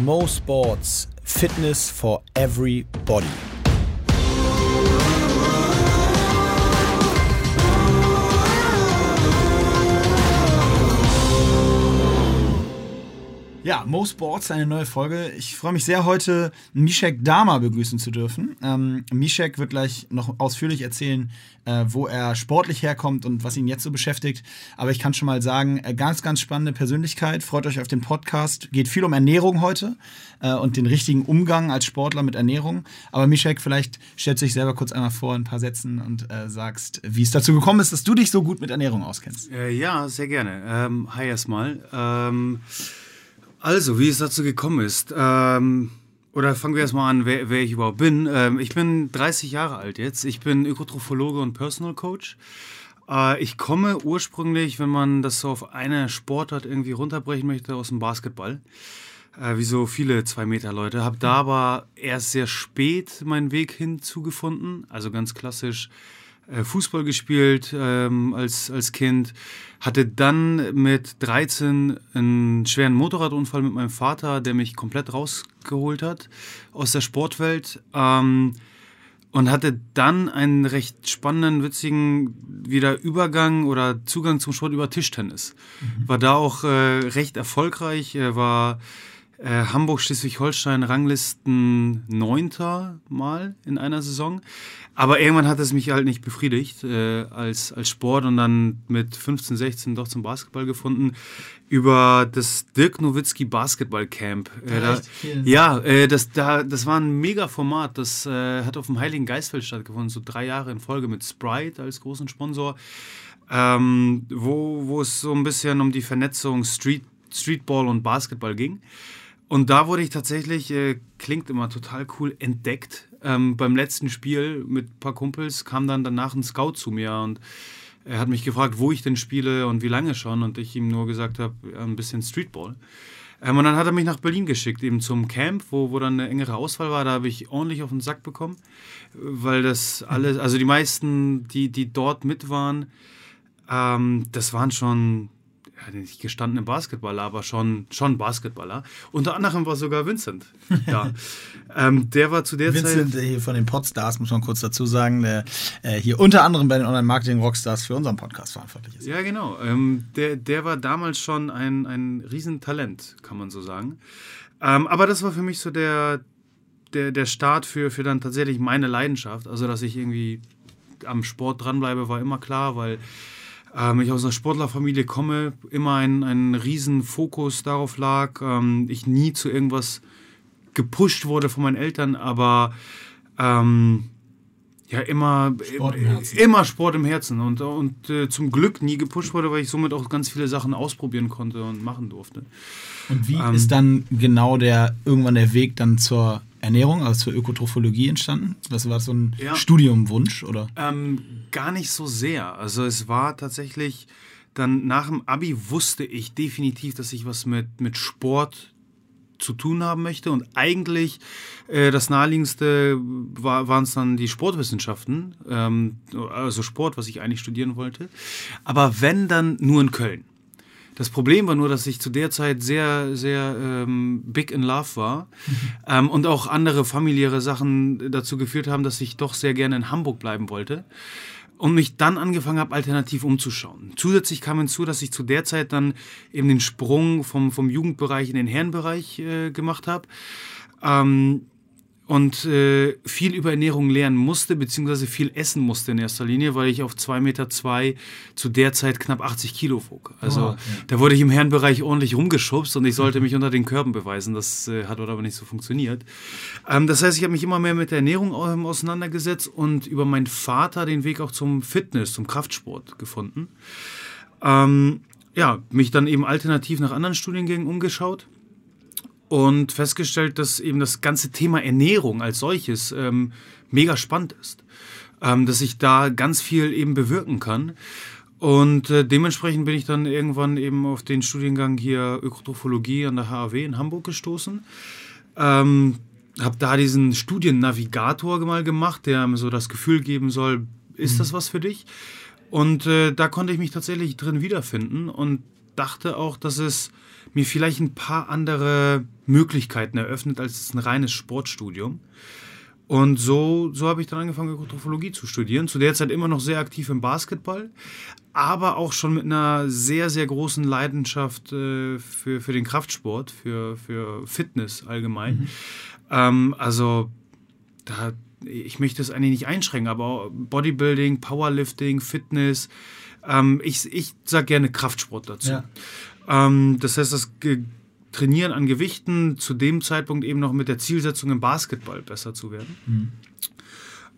Mo Sports Fitness for Everybody. Ja, Mo Sports, eine neue Folge. Ich freue mich sehr, heute Mishek Dama begrüßen zu dürfen. Ähm, Mishek wird gleich noch ausführlich erzählen, äh, wo er sportlich herkommt und was ihn jetzt so beschäftigt. Aber ich kann schon mal sagen, äh, ganz, ganz spannende Persönlichkeit. Freut euch auf den Podcast. Geht viel um Ernährung heute äh, und den richtigen Umgang als Sportler mit Ernährung. Aber Mishek, vielleicht stellst du dich selber kurz einmal vor in ein paar Sätzen und äh, sagst, wie es dazu gekommen ist, dass du dich so gut mit Ernährung auskennst. Äh, ja, sehr gerne. Ähm, hi erstmal. Ähm also, wie es dazu gekommen ist. Ähm, oder fangen wir erstmal an, wer, wer, ich überhaupt bin. Ähm, ich bin 30 Jahre alt jetzt. Ich bin Ökotrophologe und Personal Coach. Äh, ich komme ursprünglich, wenn man das so auf eine Sportart irgendwie runterbrechen möchte, aus dem Basketball. Äh, wie so viele zwei Meter Leute. Habe da aber erst sehr spät meinen Weg hinzugefunden. Also ganz klassisch Fußball gespielt ähm, als, als Kind, hatte dann mit 13 einen schweren Motorradunfall mit meinem Vater, der mich komplett rausgeholt hat aus der Sportwelt. Ähm, und hatte dann einen recht spannenden, witzigen wieder Übergang oder Zugang zum Sport über Tischtennis. Mhm. War da auch äh, recht erfolgreich, Er war äh, Hamburg-Schleswig-Holstein Ranglisten neunter Mal in einer Saison. Aber irgendwann hat es mich halt nicht befriedigt äh, als, als Sport und dann mit 15, 16 doch zum Basketball gefunden über das Dirk Nowitzki Basketball Camp. Äh, da, ja, äh, das, da, das war ein mega Format. Das äh, hat auf dem Heiligen Geistfeld stattgefunden, so drei Jahre in Folge mit Sprite als großen Sponsor, ähm, wo, wo es so ein bisschen um die Vernetzung Street, Streetball und Basketball ging. Und da wurde ich tatsächlich, äh, klingt immer total cool, entdeckt. Ähm, beim letzten Spiel mit ein paar Kumpels kam dann danach ein Scout zu mir und er hat mich gefragt, wo ich denn spiele und wie lange schon. Und ich ihm nur gesagt habe, ein bisschen Streetball. Ähm, und dann hat er mich nach Berlin geschickt, eben zum Camp, wo, wo dann eine engere Auswahl war. Da habe ich ordentlich auf den Sack bekommen, weil das alles, also die meisten, die, die dort mit waren, ähm, das waren schon ja, nicht gestandene Basketballer, aber schon, schon Basketballer. Unter anderem war sogar Vincent da. ähm, der war zu der Vincent, Zeit. Vincent hier von den Podstars, muss man kurz dazu sagen, der äh, hier unter anderem bei den Online-Marketing-Rockstars für unseren Podcast verantwortlich ist. Ja, genau. Ähm, der, der war damals schon ein, ein Riesentalent, kann man so sagen. Ähm, aber das war für mich so der, der, der Start für, für dann tatsächlich meine Leidenschaft. Also, dass ich irgendwie am Sport dranbleibe, war immer klar, weil ähm, ich aus einer Sportlerfamilie komme, immer ein, ein riesen Fokus darauf lag. Ähm, ich nie zu irgendwas gepusht wurde von meinen Eltern, aber ähm, ja, immer Sport im Herzen. immer Sport im Herzen und, und äh, zum Glück nie gepusht wurde, weil ich somit auch ganz viele Sachen ausprobieren konnte und machen durfte. Und wie ähm, ist dann genau der irgendwann der Weg dann zur Ernährung, also zur Ökotrophologie entstanden? Das war so ein ja. Studiumwunsch, oder? Ähm, gar nicht so sehr. Also es war tatsächlich dann nach dem Abi wusste ich definitiv, dass ich was mit, mit Sport zu tun haben möchte. Und eigentlich äh, das naheliegendste war, waren es dann die Sportwissenschaften, ähm, also Sport, was ich eigentlich studieren wollte. Aber wenn dann nur in Köln. Das Problem war nur, dass ich zu der Zeit sehr, sehr ähm, big in love war ähm, und auch andere familiäre Sachen dazu geführt haben, dass ich doch sehr gerne in Hamburg bleiben wollte und mich dann angefangen habe, alternativ umzuschauen. Zusätzlich kam hinzu, dass ich zu der Zeit dann eben den Sprung vom, vom Jugendbereich in den Herrenbereich äh, gemacht habe. Ähm, und äh, viel über Ernährung lernen musste, beziehungsweise viel essen musste in erster Linie, weil ich auf 2,2 Meter zwei zu der Zeit knapp 80 Kilo wog. Also oh, ja. da wurde ich im Herrenbereich ordentlich rumgeschubst und ich sollte mich unter den Körben beweisen. Das äh, hat aber nicht so funktioniert. Ähm, das heißt, ich habe mich immer mehr mit der Ernährung ähm, auseinandergesetzt und über meinen Vater den Weg auch zum Fitness, zum Kraftsport gefunden. Ähm, ja, mich dann eben alternativ nach anderen Studiengängen umgeschaut und festgestellt, dass eben das ganze Thema Ernährung als solches ähm, mega spannend ist. Ähm, dass ich da ganz viel eben bewirken kann. Und äh, dementsprechend bin ich dann irgendwann eben auf den Studiengang hier Ökotrophologie an der HAW in Hamburg gestoßen. Ähm, habe da diesen Studiennavigator mal gemacht, der mir so das Gefühl geben soll, ist mhm. das was für dich? Und äh, da konnte ich mich tatsächlich drin wiederfinden und dachte auch, dass es mir vielleicht ein paar andere Möglichkeiten eröffnet als ein reines Sportstudium. Und so, so habe ich dann angefangen, Ökotrophologie zu studieren. Zu der Zeit immer noch sehr aktiv im Basketball, aber auch schon mit einer sehr, sehr großen Leidenschaft äh, für, für den Kraftsport, für, für Fitness allgemein. Mhm. Ähm, also, da, ich möchte es eigentlich nicht einschränken, aber Bodybuilding, Powerlifting, Fitness. Ähm, ich ich sage gerne Kraftsport dazu. Ja. Ähm, das heißt, das Trainieren an Gewichten zu dem Zeitpunkt eben noch mit der Zielsetzung im Basketball besser zu werden. Mhm.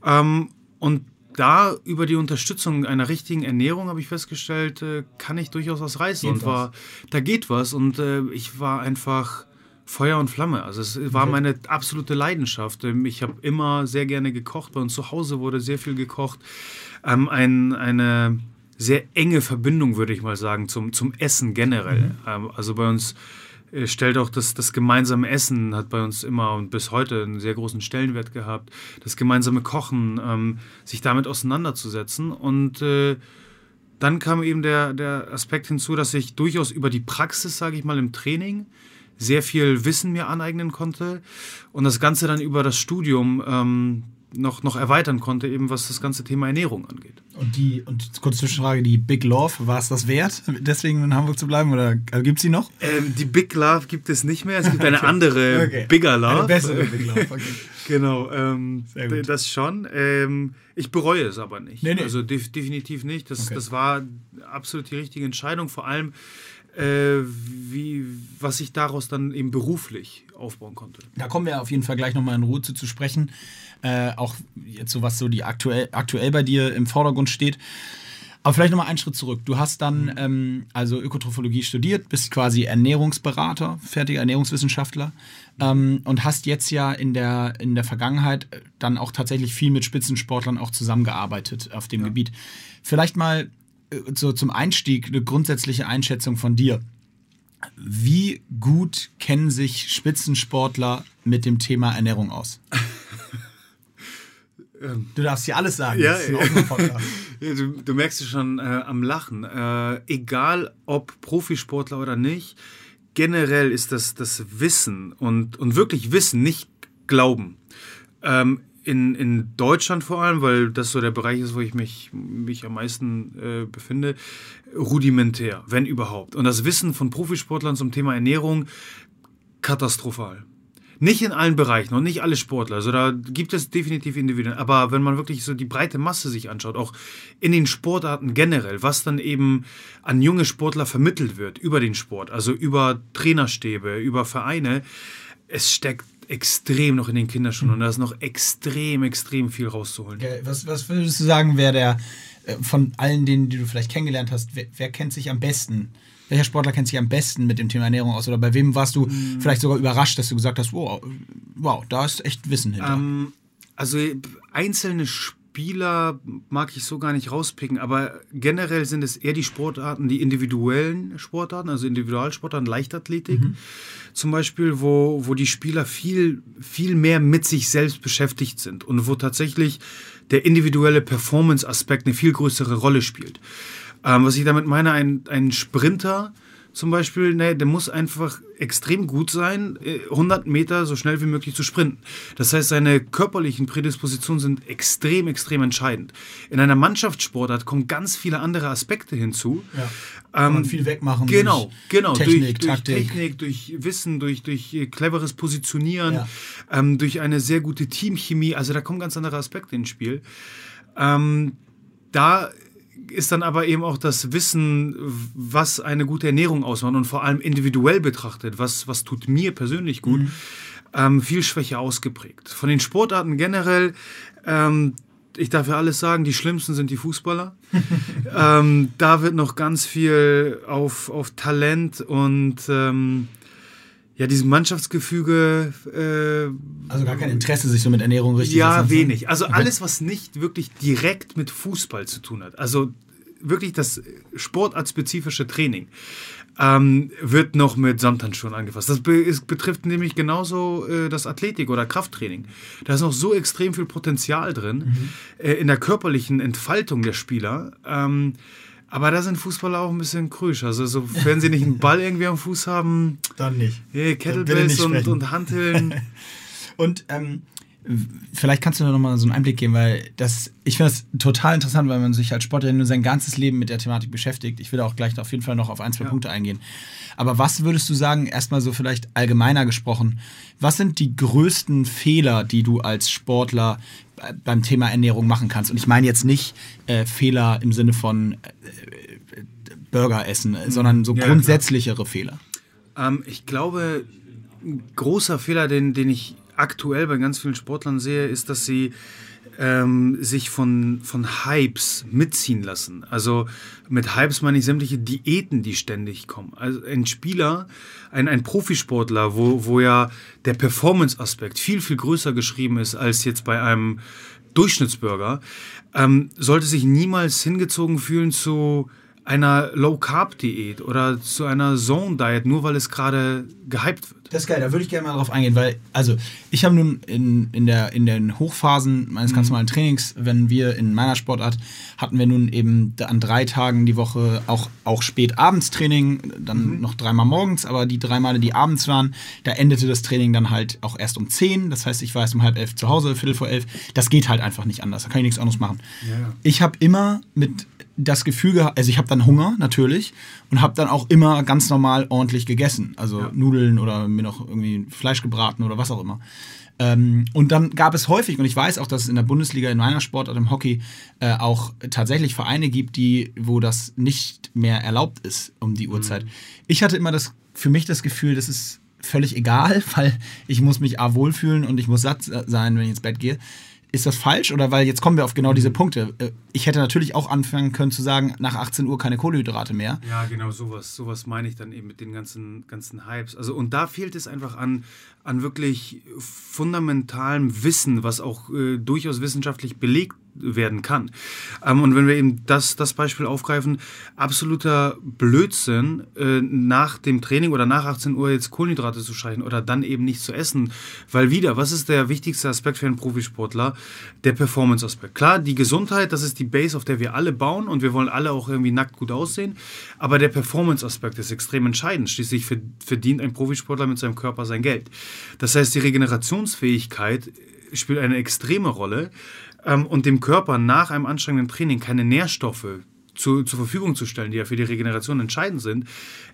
Ähm, und da über die Unterstützung einer richtigen Ernährung habe ich festgestellt, äh, kann ich durchaus was reißen. Geht und war, was. da geht was. Und äh, ich war einfach Feuer und Flamme. Also es war okay. meine absolute Leidenschaft. Ähm, ich habe immer sehr gerne gekocht. Bei uns zu Hause wurde sehr viel gekocht. Ähm, ein, eine sehr enge Verbindung, würde ich mal sagen, zum, zum Essen generell. Mhm. Ähm, also bei uns äh, stellt auch das, das gemeinsame Essen, hat bei uns immer und bis heute einen sehr großen Stellenwert gehabt. Das gemeinsame Kochen, ähm, sich damit auseinanderzusetzen. Und äh, dann kam eben der, der Aspekt hinzu, dass ich durchaus über die Praxis, sage ich mal, im Training sehr viel Wissen mir aneignen konnte und das Ganze dann über das Studium ähm, noch, noch erweitern konnte, eben was das ganze Thema Ernährung angeht. Und die, und kurze Zwischenfrage, die Big Love, war es das wert, deswegen in Hamburg zu bleiben oder also gibt es sie noch? Ähm, die Big Love gibt es nicht mehr, es gibt eine andere okay. Bigger Love. Eine bessere Big Love, okay. genau, ähm, das schon. Ähm, ich bereue es aber nicht. Nee, nee. Also def definitiv nicht. Das, okay. das war absolut die richtige Entscheidung, vor allem äh, wie, was ich daraus dann eben beruflich aufbauen konnte. Da kommen wir auf jeden Fall gleich nochmal in Ruhe zu, zu sprechen. Äh, auch jetzt so, was so die aktuell, aktuell bei dir im Vordergrund steht. Aber vielleicht nochmal einen Schritt zurück. Du hast dann mhm. ähm, also Ökotrophologie studiert, bist quasi Ernährungsberater, fertiger Ernährungswissenschaftler ähm, und hast jetzt ja in der, in der Vergangenheit dann auch tatsächlich viel mit Spitzensportlern auch zusammengearbeitet auf dem ja. Gebiet. Vielleicht mal so zum Einstieg eine grundsätzliche Einschätzung von dir. Wie gut kennen sich Spitzensportler mit dem Thema Ernährung aus? Du darfst hier alles sagen. Ja, ja du, du, merkst es schon äh, am Lachen. Äh, egal ob Profisportler oder nicht, generell ist das, das Wissen und, und wirklich Wissen, nicht Glauben. Ähm, in, in Deutschland vor allem, weil das so der Bereich ist, wo ich mich, mich am meisten äh, befinde, rudimentär, wenn überhaupt. Und das Wissen von Profisportlern zum Thema Ernährung katastrophal. Nicht in allen Bereichen und nicht alle Sportler. Also da gibt es definitiv Individuen. Aber wenn man wirklich so die breite Masse sich anschaut, auch in den Sportarten generell, was dann eben an junge Sportler vermittelt wird über den Sport, also über Trainerstäbe, über Vereine, es steckt extrem noch in den Kinderschuhen und da ist noch extrem, extrem viel rauszuholen. Okay, was, was würdest du sagen, wer der äh, von allen denen, die du vielleicht kennengelernt hast, wer, wer, kennt sich am besten? Welcher Sportler kennt sich am besten mit dem Thema Ernährung aus? Oder bei wem warst du mhm. vielleicht sogar überrascht, dass du gesagt hast, wow, wow da ist echt Wissen hinter? Ähm, also einzelne Sportler Spieler mag ich so gar nicht rauspicken, aber generell sind es eher die Sportarten, die individuellen Sportarten, also Individualsportarten, Leichtathletik mhm. zum Beispiel, wo, wo die Spieler viel, viel mehr mit sich selbst beschäftigt sind und wo tatsächlich der individuelle Performance-Aspekt eine viel größere Rolle spielt. Ähm, was ich damit meine, ein, ein Sprinter zum Beispiel, ne, der muss einfach extrem gut sein, 100 äh, Meter so schnell wie möglich zu sprinten. Das heißt, seine körperlichen Prädispositionen sind extrem, extrem entscheidend. In einer Mannschaftssportart kommen ganz viele andere Aspekte hinzu. Ja. Kann man ähm, viel wegmachen. Genau, genau. Technik, durch, durch Technik, durch Wissen, durch, durch äh, cleveres Positionieren, ja. ähm, durch eine sehr gute Teamchemie. Also da kommen ganz andere Aspekte ins Spiel. Ähm, da ist dann aber eben auch das Wissen, was eine gute Ernährung ausmacht und vor allem individuell betrachtet, was, was tut mir persönlich gut, mhm. ähm, viel schwächer ausgeprägt. Von den Sportarten generell, ähm, ich darf ja alles sagen, die schlimmsten sind die Fußballer. ähm, da wird noch ganz viel auf, auf Talent und ähm, ja, diesem Mannschaftsgefüge. Äh, also gar kein Interesse, sich so mit Ernährung richtig Ja, wenig. Also okay. alles, was nicht wirklich direkt mit Fußball zu tun hat. Also wirklich das sportartspezifische Training ähm, wird noch mit Samthandschuhen angefasst. Das be ist, betrifft nämlich genauso äh, das Athletik- oder Krafttraining. Da ist noch so extrem viel Potenzial drin mhm. äh, in der körperlichen Entfaltung der Spieler. Ähm, Aber da sind Fußballer auch ein bisschen krüsch. Also, so, wenn sie nicht einen Ball irgendwie am Fuß haben. Dann nicht. Hey, Kettlebells und, und Hanteln. und ähm, vielleicht kannst du da nochmal so einen Einblick geben, weil das, ich finde das total interessant, weil man sich als Sportler nur sein ganzes Leben mit der Thematik beschäftigt. Ich will auch gleich auf jeden Fall noch auf ein, zwei ja. Punkte eingehen. Aber was würdest du sagen, erstmal so vielleicht allgemeiner gesprochen, was sind die größten Fehler, die du als Sportler beim Thema Ernährung machen kannst? Und ich meine jetzt nicht äh, Fehler im Sinne von äh, Burger essen, mhm. sondern so ja, grundsätzlichere klar. Fehler. Ähm, ich glaube, ein großer Fehler, den, den ich aktuell bei ganz vielen Sportlern sehe, ist, dass sie ähm, sich von, von Hypes mitziehen lassen. Also mit Hypes meine ich sämtliche Diäten, die ständig kommen. Also ein Spieler, ein, ein Profisportler, wo, wo ja der Performance-Aspekt viel, viel größer geschrieben ist als jetzt bei einem Durchschnittsbürger, ähm, sollte sich niemals hingezogen fühlen zu einer Low-Carb-Diät oder zu einer Zone-Diet, nur weil es gerade gehypt wird. Das ist geil, da würde ich gerne mal drauf eingehen, weil, also, ich habe nun in, in, der, in den Hochphasen meines ganz mhm. normalen Trainings, wenn wir in meiner Sportart, hatten wir nun eben an drei Tagen die Woche auch, auch spät abends Training, dann mhm. noch dreimal morgens, aber die drei Male, die abends waren, da endete das Training dann halt auch erst um zehn. Das heißt, ich war erst um halb elf zu Hause, viertel vor elf. Das geht halt einfach nicht anders, da kann ich nichts anderes machen. Ja. Ich habe immer mit das Gefühl gehabt, also ich habe dann Hunger natürlich und habe dann auch immer ganz normal ordentlich gegessen. Also ja. Nudeln oder mir noch irgendwie Fleisch gebraten oder was auch immer. Ähm, und dann gab es häufig, und ich weiß auch, dass es in der Bundesliga in meiner Sportart im Hockey äh, auch tatsächlich Vereine gibt, die, wo das nicht mehr erlaubt ist um die Uhrzeit. Mhm. Ich hatte immer das, für mich das Gefühl, das ist völlig egal, weil ich muss mich A wohlfühlen und ich muss satt sein, wenn ich ins Bett gehe. Ist das falsch oder weil jetzt kommen wir auf genau diese mhm. Punkte? Äh, ich hätte natürlich auch anfangen können zu sagen, nach 18 Uhr keine Kohlenhydrate mehr. Ja, genau, sowas. Sowas meine ich dann eben mit den ganzen, ganzen Hypes. Also, und da fehlt es einfach an, an wirklich fundamentalem Wissen, was auch äh, durchaus wissenschaftlich belegt werden kann. Ähm, und wenn wir eben das, das Beispiel aufgreifen, absoluter Blödsinn, äh, nach dem Training oder nach 18 Uhr jetzt Kohlenhydrate zu streichen oder dann eben nicht zu essen, weil wieder, was ist der wichtigste Aspekt für einen Profisportler? Der Performance-Aspekt. Klar, die Gesundheit, das ist die Base, auf der wir alle bauen und wir wollen alle auch irgendwie nackt gut aussehen, aber der Performance-Aspekt ist extrem entscheidend. Schließlich verdient ein Profisportler mit seinem Körper sein Geld. Das heißt, die Regenerationsfähigkeit spielt eine extreme Rolle ähm, und dem Körper nach einem anstrengenden Training keine Nährstoffe zu, zur Verfügung zu stellen, die ja für die Regeneration entscheidend sind,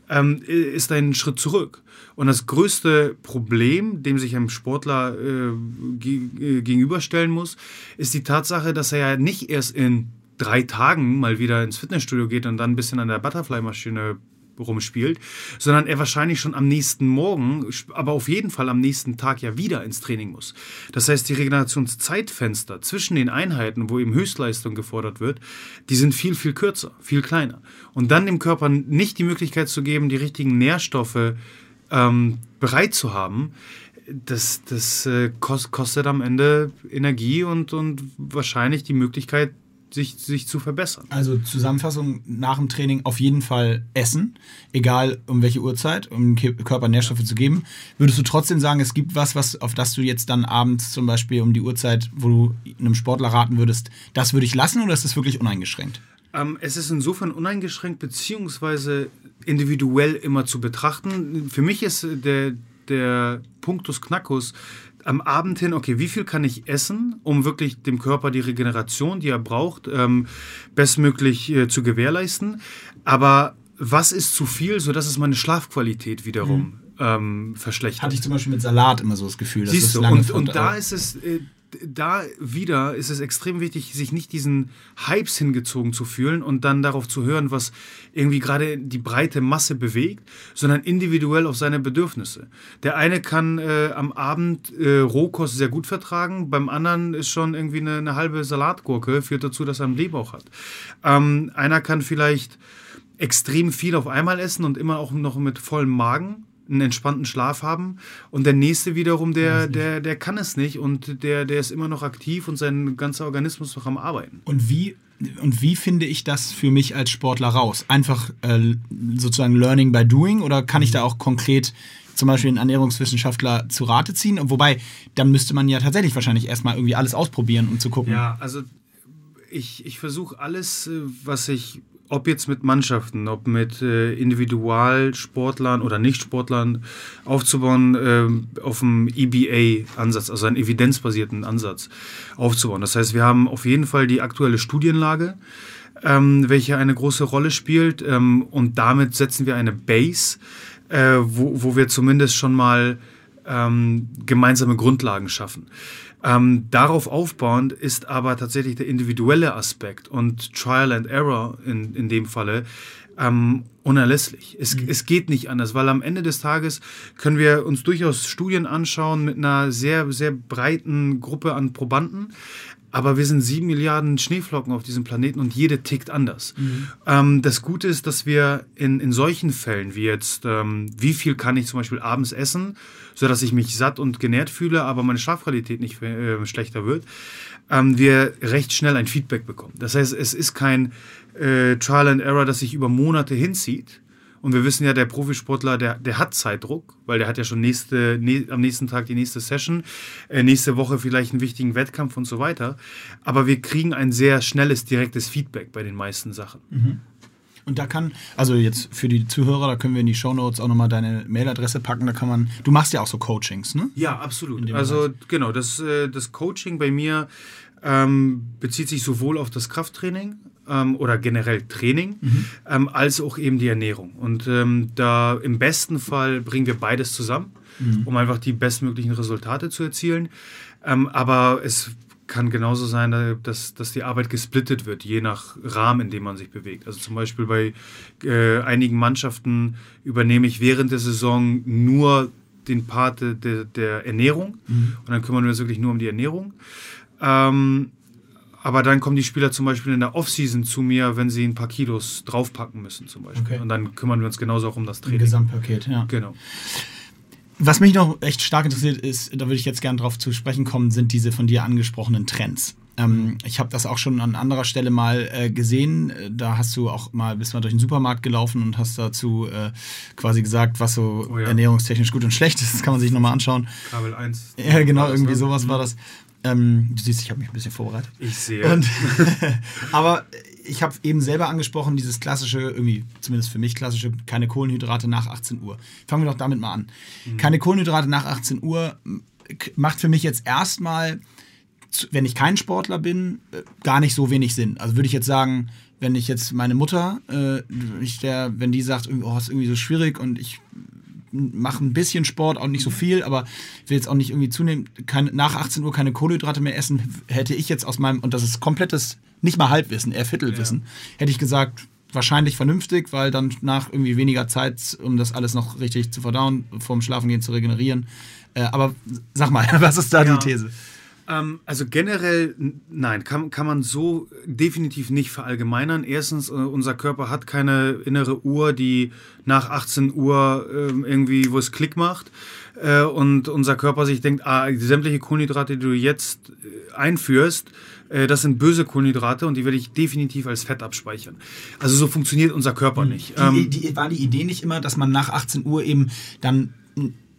ähm, ist ein Schritt zurück. Und das größte Problem, dem sich ein Sportler äh, ge gegenüberstellen muss, ist die Tatsache, dass er ja nicht erst in drei Tagen mal wieder ins Fitnessstudio geht und dann ein bisschen an der Butterfly-Maschine rumspielt, sondern er wahrscheinlich schon am nächsten Morgen, aber auf jeden Fall am nächsten Tag ja wieder ins Training muss. Das heißt, die Regenerationszeitfenster zwischen den Einheiten, wo eben Höchstleistung gefordert wird, die sind viel, viel kürzer, viel kleiner. Und dann dem Körper nicht die Möglichkeit zu geben, die richtigen Nährstoffe ähm, bereit zu haben, das, das äh, kostet am Ende Energie und, und wahrscheinlich die Möglichkeit, sich, sich zu verbessern. Also Zusammenfassung nach dem Training auf jeden Fall essen, egal um welche Uhrzeit, um dem Körper Nährstoffe zu geben. Würdest du trotzdem sagen, es gibt was, was auf das du jetzt dann abends zum Beispiel um die Uhrzeit, wo du einem Sportler raten würdest, das würde ich lassen oder ist das wirklich uneingeschränkt? Ähm, es ist insofern uneingeschränkt beziehungsweise individuell immer zu betrachten. Für mich ist der, der Punktus Knackus am Abend hin, okay, wie viel kann ich essen, um wirklich dem Körper die Regeneration, die er braucht, ähm, bestmöglich äh, zu gewährleisten. Aber was ist zu viel, sodass es meine Schlafqualität wiederum mhm. ähm, verschlechtert? Hatte ich zum Beispiel mit Salat immer so das Gefühl. Dass Siehst du, und, und da ist es, äh, da wieder ist es extrem wichtig, sich nicht diesen Hypes hingezogen zu fühlen und dann darauf zu hören, was irgendwie gerade die breite Masse bewegt, sondern individuell auf seine Bedürfnisse. Der eine kann äh, am Abend äh, Rohkost sehr gut vertragen, beim anderen ist schon irgendwie eine, eine halbe Salatgurke, führt dazu, dass er einen Blähbauch hat. Ähm, einer kann vielleicht extrem viel auf einmal essen und immer auch noch mit vollem Magen einen entspannten Schlaf haben. Und der nächste wiederum, der, der, der kann es nicht und der, der ist immer noch aktiv und sein ganzer Organismus noch am Arbeiten. Und wie, und wie finde ich das für mich als Sportler raus? Einfach äh, sozusagen Learning by Doing oder kann ich da auch konkret zum Beispiel einen Ernährungswissenschaftler zu Rate ziehen? Wobei, dann müsste man ja tatsächlich wahrscheinlich erstmal irgendwie alles ausprobieren, um zu gucken. Ja, also ich, ich versuche alles, äh, was ich ob jetzt mit Mannschaften, ob mit äh, Individualsportlern oder Nichtsportlern aufzubauen, äh, auf einem EBA-Ansatz, also einen evidenzbasierten Ansatz aufzubauen. Das heißt, wir haben auf jeden Fall die aktuelle Studienlage, ähm, welche eine große Rolle spielt ähm, und damit setzen wir eine Base, äh, wo, wo wir zumindest schon mal ähm, gemeinsame Grundlagen schaffen. Ähm, darauf aufbauend ist aber tatsächlich der individuelle Aspekt und Trial and Error in, in dem Falle ähm, unerlässlich. Es, mhm. es geht nicht anders, weil am Ende des Tages können wir uns durchaus Studien anschauen mit einer sehr, sehr breiten Gruppe an Probanden. Aber wir sind sieben Milliarden Schneeflocken auf diesem Planeten und jede tickt anders. Mhm. Ähm, das Gute ist, dass wir in, in solchen Fällen wie jetzt, ähm, wie viel kann ich zum Beispiel abends essen, sodass ich mich satt und genährt fühle, aber meine Schlafqualität nicht äh, schlechter wird, ähm, wir recht schnell ein Feedback bekommen. Das heißt, es ist kein äh, Trial and Error, das sich über Monate hinzieht, und wir wissen ja, der Profisportler, der, der hat Zeitdruck, weil der hat ja schon nächste, ne, am nächsten Tag die nächste Session, äh, nächste Woche vielleicht einen wichtigen Wettkampf und so weiter. Aber wir kriegen ein sehr schnelles, direktes Feedback bei den meisten Sachen. Mhm. Und da kann, also jetzt für die Zuhörer, da können wir in die Shownotes auch nochmal deine Mailadresse packen, da kann man, du machst ja auch so Coachings, ne? Ja, absolut. Also Bereich. genau, das, äh, das Coaching bei mir ähm, bezieht sich sowohl auf das Krafttraining ähm, oder generell Training, mhm. ähm, als auch eben die Ernährung. Und ähm, da im besten Fall bringen wir beides zusammen, mhm. um einfach die bestmöglichen Resultate zu erzielen. Ähm, aber es kann genauso sein, dass, dass die Arbeit gesplittet wird, je nach Rahmen, in dem man sich bewegt. Also zum Beispiel bei äh, einigen Mannschaften übernehme ich während der Saison nur den Part de, der Ernährung mhm. und dann kümmern wir uns wirklich nur um die Ernährung. Ähm, aber dann kommen die Spieler zum Beispiel in der Offseason zu mir, wenn sie ein paar Kilos draufpacken müssen, zum Beispiel. Okay. Und dann kümmern wir uns genauso auch um das Training. Im Gesamtpaket, ja. Genau. Was mich noch echt stark interessiert ist, da würde ich jetzt gerne drauf zu sprechen kommen, sind diese von dir angesprochenen Trends. Ähm, ich habe das auch schon an anderer Stelle mal äh, gesehen. Da hast du auch mal, bist mal durch den Supermarkt gelaufen und hast dazu äh, quasi gesagt, was so oh ja. ernährungstechnisch gut und schlecht ist. Das kann man sich nochmal anschauen. Kabel 1. Ja, genau, irgendwie ne? sowas war mhm. das. Ähm, du siehst, ich habe mich ein bisschen vorbereitet. Ich sehe. Und, aber ich habe eben selber angesprochen, dieses klassische, irgendwie, zumindest für mich klassische, keine Kohlenhydrate nach 18 Uhr. Fangen wir doch damit mal an. Mhm. Keine Kohlenhydrate nach 18 Uhr macht für mich jetzt erstmal, wenn ich kein Sportler bin, äh, gar nicht so wenig Sinn. Also würde ich jetzt sagen, wenn ich jetzt meine Mutter, äh, ich der, wenn die sagt, oh, ist irgendwie so schwierig und ich mache ein bisschen Sport, auch nicht so viel, aber will jetzt auch nicht irgendwie zunehmen. Kein, nach 18 Uhr keine Kohlenhydrate mehr essen, hätte ich jetzt aus meinem, und das ist komplettes, nicht mal Halbwissen, eher Viertelwissen, ja. hätte ich gesagt, wahrscheinlich vernünftig, weil dann nach irgendwie weniger Zeit, um das alles noch richtig zu verdauen, vorm Schlafengehen zu regenerieren. Äh, aber sag mal, was ist da ja. die These? Ähm, also generell, nein, kann, kann man so definitiv nicht verallgemeinern. Erstens, äh, unser Körper hat keine innere Uhr, die nach 18 Uhr äh, irgendwie, wo es Klick macht. Äh, und unser Körper sich denkt, ah, sämtliche Kohlenhydrate, die du jetzt äh, einführst, äh, das sind böse Kohlenhydrate und die werde ich definitiv als Fett abspeichern. Also so funktioniert unser Körper hm. nicht. Die, ähm, die, war die Idee nicht immer, dass man nach 18 Uhr eben dann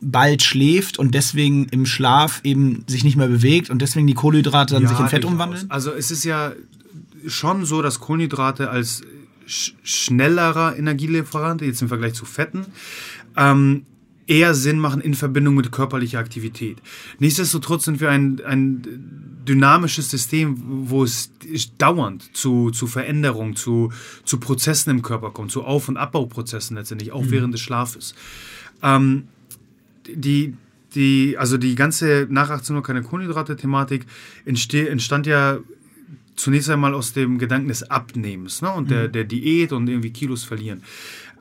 bald schläft und deswegen im Schlaf eben sich nicht mehr bewegt und deswegen die Kohlenhydrate dann ja, sich in Fett umwandeln? Also es ist ja schon so, dass Kohlenhydrate als sch schnellerer Energielieferant, jetzt im Vergleich zu Fetten, ähm, eher Sinn machen in Verbindung mit körperlicher Aktivität. Nichtsdestotrotz sind wir ein, ein dynamisches System, wo es dauernd zu, zu Veränderungen, zu, zu Prozessen im Körper kommt, zu Auf- und Abbauprozessen letztendlich, auch mhm. während des Schlafes. Ähm, die, die, also die ganze nach 18 Uhr keine Kohlenhydrate-Thematik entstand ja zunächst einmal aus dem Gedanken des Abnehmens ne? und der, mhm. der Diät und irgendwie Kilos verlieren.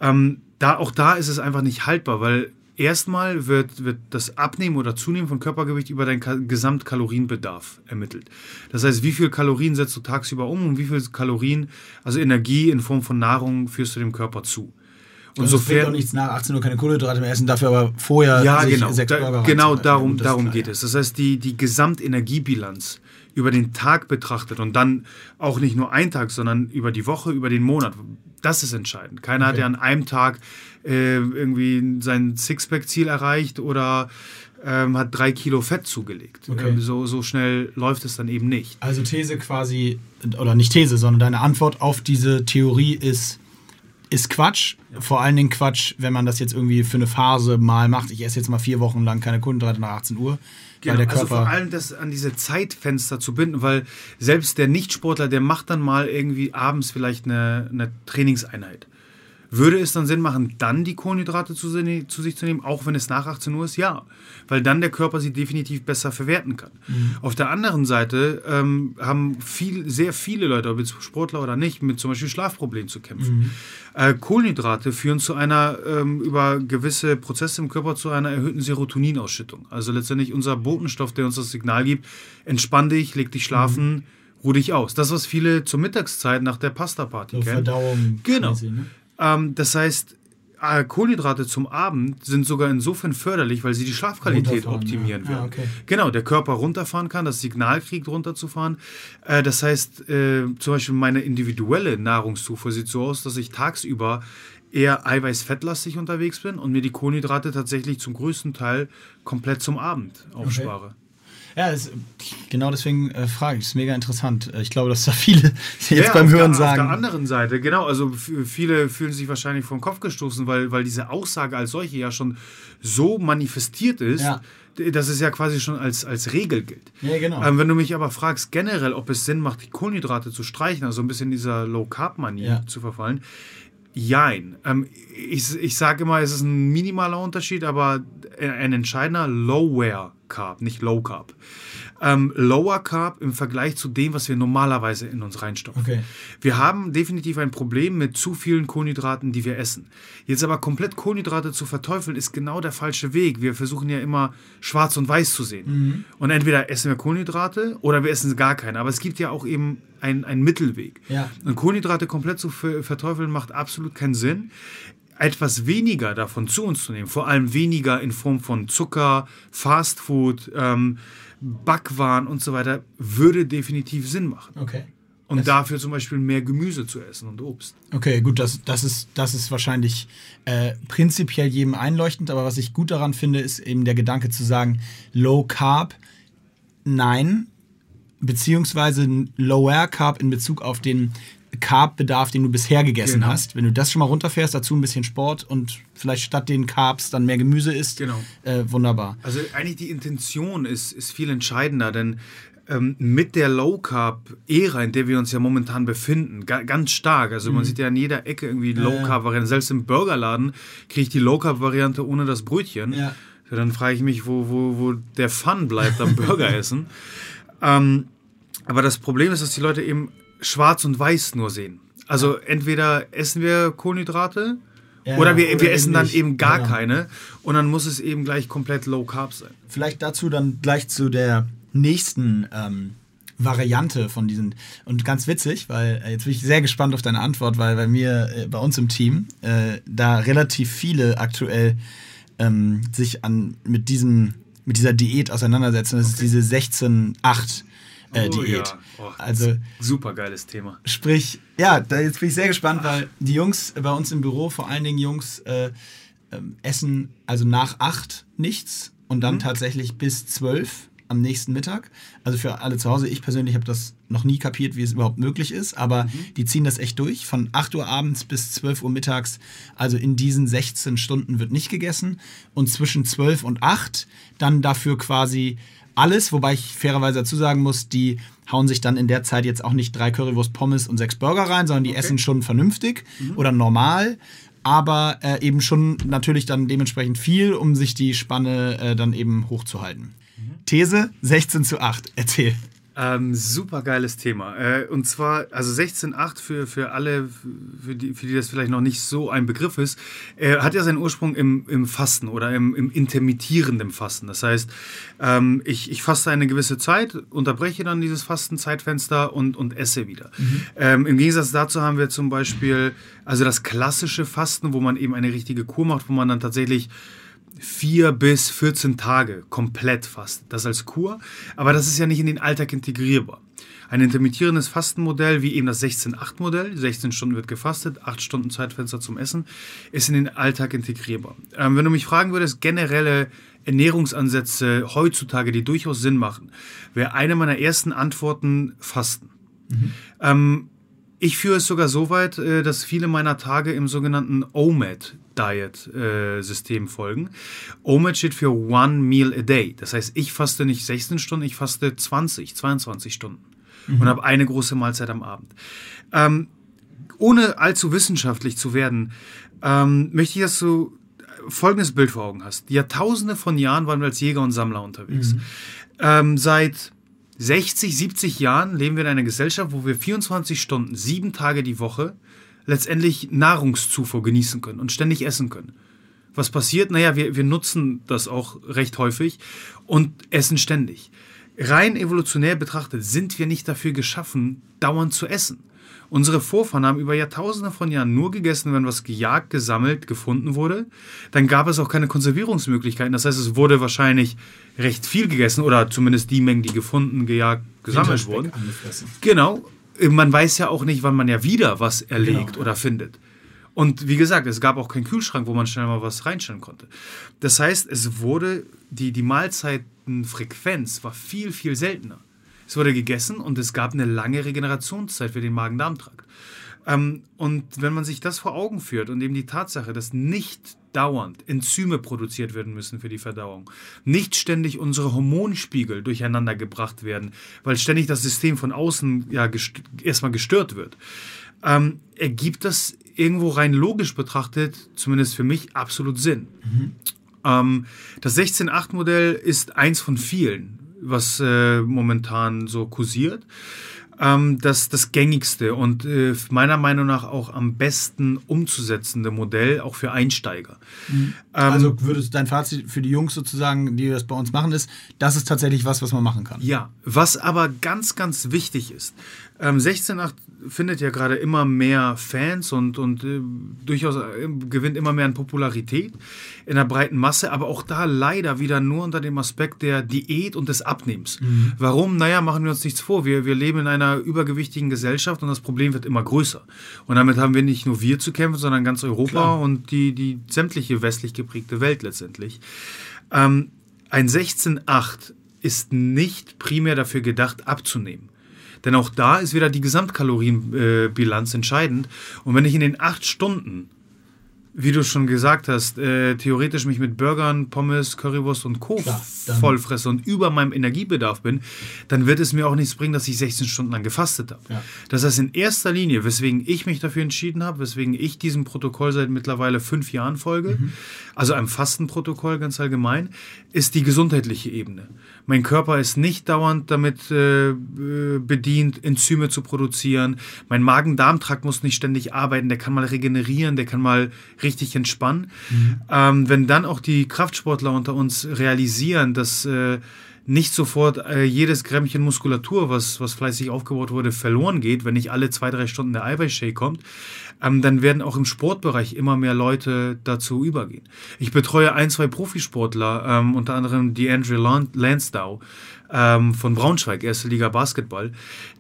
Ähm, da, auch da ist es einfach nicht haltbar, weil erstmal wird, wird das Abnehmen oder Zunehmen von Körpergewicht über deinen Gesamtkalorienbedarf ermittelt. Das heißt, wie viel Kalorien setzt du tagsüber um und wie viel Kalorien, also Energie in Form von Nahrung, führst du dem Körper zu. Und also sofern doch nichts nach 18 Uhr keine Kohlenhydrate mehr essen, dafür aber vorher ja, genau. sechs da, Genau darum, darum geht es. Das heißt, die, die Gesamtenergiebilanz über den Tag betrachtet und dann auch nicht nur einen Tag, sondern über die Woche, über den Monat, das ist entscheidend. Keiner okay. hat ja an einem Tag äh, irgendwie sein Sixpack-Ziel erreicht oder ähm, hat drei Kilo Fett zugelegt. Okay. Ähm, so, so schnell läuft es dann eben nicht. Also These quasi, oder nicht These, sondern deine Antwort auf diese Theorie ist, ist Quatsch. Vor allen Dingen Quatsch, wenn man das jetzt irgendwie für eine Phase mal macht. Ich esse jetzt mal vier Wochen lang keine Kohlenhydrate nach 18 Uhr. Genau, weil der also Körper vor allem das an diese Zeitfenster zu binden, weil selbst der Nichtsportler, der macht dann mal irgendwie abends vielleicht eine, eine Trainingseinheit. Würde es dann Sinn machen, dann die Kohlenhydrate zu, zu sich zu nehmen, auch wenn es nach 18 Uhr ist? Ja, weil dann der Körper sie definitiv besser verwerten kann. Auf der anderen Seite ähm, haben viel, sehr viele Leute, ob jetzt Sportler oder nicht, mit zum Beispiel Schlafproblemen zu kämpfen. Äh, Kohlenhydrate führen zu einer, ähm, über gewisse Prozesse im Körper zu einer erhöhten Serotoninausschüttung. Also letztendlich unser Botenstoff, der uns das Signal gibt, entspann dich, leg dich schlafen, ruh dich aus. Das, was viele zur Mittagszeit nach der Pasta-Party so kennen. Verdauung. Genau. quasi, ne? Ähm, das heißt, äh, Kohlenhydrate zum Abend sind sogar insofern förderlich, weil sie die Schlafqualität optimieren ja. werden. Ah, okay. Genau, der Körper runterfahren kann, das Signal kriegt, runterzufahren. Äh, das heißt, äh, zum Beispiel meine individuelle Nahrungszufuhr sieht so aus, dass ich tagsüber eher eiweiß-fettlastig unterwegs bin und mir die Kohlenhydrate tatsächlich zum größten Teil komplett zum Abend aufspare. Ja, das, genau deswegen äh, frage ich. Das ist mega interessant. Äh, Ich glaube, dass da viele jetzt Ja, beim Hören der, sagen. Auf der anderen Seite, genau, also viele fühlen sich wahrscheinlich vom Kopf gestoßen, weil, weil diese Aussage als solche ja schon so manifestiert ist, Ja. dass es ja quasi schon als, als Regel gilt. Ja, genau. Ähm, wenn du mich aber fragst, generell, ob es Sinn macht, die Kohlenhydrate zu streichen, also ein bisschen dieser Low-Carb-Manie Ja. zu verfallen, jein. Ähm, ich ich sage immer, es ist ein minimaler Unterschied, aber ein entscheidender Lower Carb, nicht Low Carb. Ähm, Lower Carb im Vergleich zu dem, was wir normalerweise in uns reinstopfen. Okay. Wir haben definitiv ein Problem mit zu vielen Kohlenhydraten, die wir essen. Jetzt aber komplett Kohlenhydrate zu verteufeln, ist genau der falsche Weg. Wir versuchen ja immer schwarz und weiß zu sehen. Mhm. Und entweder essen wir Kohlenhydrate oder wir essen gar keine. Aber es gibt ja auch eben einen, einen Mittelweg. Ja. Und Kohlenhydrate komplett zu ver- verteufeln macht absolut keinen Sinn. Etwas weniger davon zu uns zu nehmen, vor allem weniger in Form von Zucker, Fastfood, ähm, Backwaren und so weiter, würde definitiv Sinn machen. Okay. Und dafür zum Beispiel mehr Gemüse zu essen und Obst. Okay, gut, das, das, ist, das ist wahrscheinlich äh, prinzipiell jedem einleuchtend, aber was ich gut daran finde, ist eben der Gedanke zu sagen, Low Carb, nein, beziehungsweise Lower Carb in Bezug auf den Carb-Bedarf, den du bisher gegessen Genau. hast. Wenn du das schon mal runterfährst, dazu ein bisschen Sport und vielleicht statt den Carbs dann mehr Gemüse isst, Genau. äh, wunderbar. Also eigentlich die Intention ist, ist viel entscheidender, denn ähm, mit der Low Carb Ära, in der wir uns ja momentan befinden, ga, ganz stark. Also man sieht ja an jeder Ecke irgendwie Low Carb Varianten. Selbst im Burgerladen kriege ich die Low Carb Variante ohne das Brötchen. Ja. Ja, dann frage ich mich, wo, wo, wo der Fun bleibt am Burger essen. Ähm, aber das Problem ist, dass die Leute eben schwarz und weiß nur sehen. Also entweder essen wir Kohlenhydrate Ja, oder wir, oder wir essen dann eben gar Genau. keine und dann muss es eben gleich komplett low carb sein. Vielleicht dazu dann gleich zu der nächsten ähm, Variante von diesen. Und ganz witzig, weil äh, jetzt bin ich sehr gespannt auf deine Antwort, weil bei mir, äh, bei uns im Team, äh, da relativ viele aktuell ähm, sich an, mit, diesem, mit dieser Diät auseinandersetzen. Das ist diese 16-8 äh, Oh Diät. ja. Oh, Also Super geiles Thema. Sprich, ja, da, jetzt bin ich sehr gespannt, weil die Jungs bei uns im Büro, vor allen Dingen Jungs, äh, ähm, essen also nach acht nichts und dann tatsächlich bis zwölf am nächsten Mittag. Also für alle zu Hause, ich persönlich habe das noch nie kapiert, wie es überhaupt möglich ist, aber die ziehen das echt durch. Von 8 Uhr abends bis 12 Uhr mittags, also in diesen 16 Stunden wird nicht gegessen. Und zwischen 12 und 8 dann dafür quasi alles, wobei ich fairerweise dazu sagen muss, die hauen sich dann in der Zeit jetzt auch nicht drei Currywurst Pommes und sechs Burger rein, sondern die essen schon vernünftig oder normal, aber äh, eben schon natürlich dann dementsprechend viel, um sich die Spanne äh, dann eben hochzuhalten. These 16 zu 8. Erzähl. Ähm, super geiles Thema. Äh, und zwar, also 16.8 für, für alle, für die, für die das vielleicht noch nicht so ein Begriff ist, äh, hat ja seinen Ursprung im, im Fasten oder im, im intermittierenden Fasten. Das heißt, ähm, ich, ich faste eine gewisse Zeit, unterbreche dann dieses Fastenzeitfenster und, und esse wieder. Ähm, Im Gegensatz dazu haben wir zum Beispiel, also das klassische Fasten, wo man eben eine richtige Kur macht, wo man dann tatsächlich vier bis 14 Tage komplett fastet. Das als Kur. Aber das ist ja nicht in den Alltag integrierbar. Ein intermittierendes Fastenmodell, wie eben das 16-8-Modell, 16 Stunden wird gefastet, 8 Stunden Zeitfenster zum Essen, ist in den Alltag integrierbar. Ähm, wenn du mich fragen würdest, generelle Ernährungsansätze heutzutage, die durchaus Sinn machen, wäre eine meiner ersten Antworten Fasten. Mhm. Ähm, ich führe es sogar so weit, äh, dass viele meiner Tage im sogenannten OMAD Diet äh, System folgen. OMAD steht für One Meal a Day. Das heißt, ich faste nicht 16 Stunden, ich faste 20, 22 Stunden mhm. und habe eine große Mahlzeit am Abend. Ähm, ohne allzu wissenschaftlich zu werden, ähm, möchte ich, dass du folgendes Bild vor Augen hast. Jahrtausende von Jahren waren wir als Jäger und Sammler unterwegs. Mhm. Ähm, seit 60, 70 Jahren leben wir in einer Gesellschaft, wo wir 24 Stunden, sieben Tage die Woche letztendlich Nahrungszufuhr genießen können und ständig essen können. Was passiert? Naja, wir, wir nutzen das auch recht häufig und essen ständig. Rein evolutionär betrachtet sind wir nicht dafür geschaffen, dauernd zu essen. Unsere Vorfahren haben über Jahrtausende von Jahren nur gegessen, wenn was gejagt, gesammelt, gefunden wurde. Dann gab es auch keine Konservierungsmöglichkeiten. Das heißt, es wurde wahrscheinlich recht viel gegessen oder zumindest die Mengen, die gefunden, gejagt, gesammelt wurden. Angefressen. Genau. Man weiß ja auch nicht, wann man ja wieder was erlegt genau. oder findet. Und wie gesagt, es gab auch keinen Kühlschrank, wo man schnell mal was reinstellen konnte. Das heißt, es wurde, die, die Mahlzeitenfrequenz war viel, viel seltener. Es wurde gegessen und es gab eine lange Regenerationszeit für den Magen-Darm-Trakt. Ähm, und wenn man sich das vor Augen führt und eben die Tatsache, dass nicht dauernd Enzyme produziert werden müssen für die Verdauung, nicht ständig unsere Hormonspiegel durcheinander gebracht werden, weil ständig das System von außen ja gest erstmal gestört wird, ähm, ergibt das irgendwo rein logisch betrachtet, zumindest für mich, absolut Sinn. Mhm. Ähm, das 16.8-Modell ist eins von vielen was äh, momentan so kursiert. Ähm, das, das gängigste und äh, meiner Meinung nach auch am besten umzusetzende Modell, auch für Einsteiger. Mhm. Ähm, also würdest dein Fazit für die Jungs sozusagen, die das bei uns machen, ist, das ist tatsächlich was, was man machen kann. Ja, was aber ganz, ganz wichtig ist. Ähm, 16.8 findet ja gerade immer mehr Fans und, und äh, durchaus äh, gewinnt immer mehr an Popularität in der breiten Masse, aber auch da leider wieder nur unter dem Aspekt der Diät und des Abnehmens. Mhm. Warum? Naja, machen wir uns nichts vor. Wir, wir leben in einer übergewichtigen Gesellschaft und das Problem wird immer größer. Und damit haben wir nicht nur wir zu kämpfen, sondern ganz Europa Klar. und die, die sämtliche westlich geprägte Welt letztendlich. Ähm, ein 16.8 ist nicht primär dafür gedacht, abzunehmen. Denn auch da ist wieder die Gesamtkalorienbilanz entscheidend. Und wenn ich in den acht Stunden wie du schon gesagt hast, äh, theoretisch mich mit Burgern, Pommes, Currywurst und Co. Klar, vollfresse und über meinem Energiebedarf bin, dann wird es mir auch nichts bringen, dass ich 16 Stunden lang gefastet habe. Ja. Das heißt, in erster Linie, weswegen ich mich dafür entschieden habe, weswegen ich diesem Protokoll seit mittlerweile fünf Jahren folge, mhm. also einem Fastenprotokoll ganz allgemein, ist die gesundheitliche Ebene. Mein Körper ist nicht dauernd damit äh, bedient, Enzyme zu produzieren. Mein Magen-Darm-Trakt muss nicht ständig arbeiten. Der kann mal regenerieren, der kann mal richtig entspannen. Mhm. Ähm, wenn dann auch die Kraftsportler unter uns realisieren, dass äh, nicht sofort äh, jedes Grämmchen Muskulatur, was, was fleißig aufgebaut wurde, verloren geht, wenn nicht alle zwei, drei Stunden der Eiweißshake kommt, ähm, dann werden auch im Sportbereich immer mehr Leute dazu übergehen. Ich betreue ein, zwei Profisportler, ähm, unter anderem die Andrew Lansdowne ähm, von Braunschweig, erste Liga Basketball,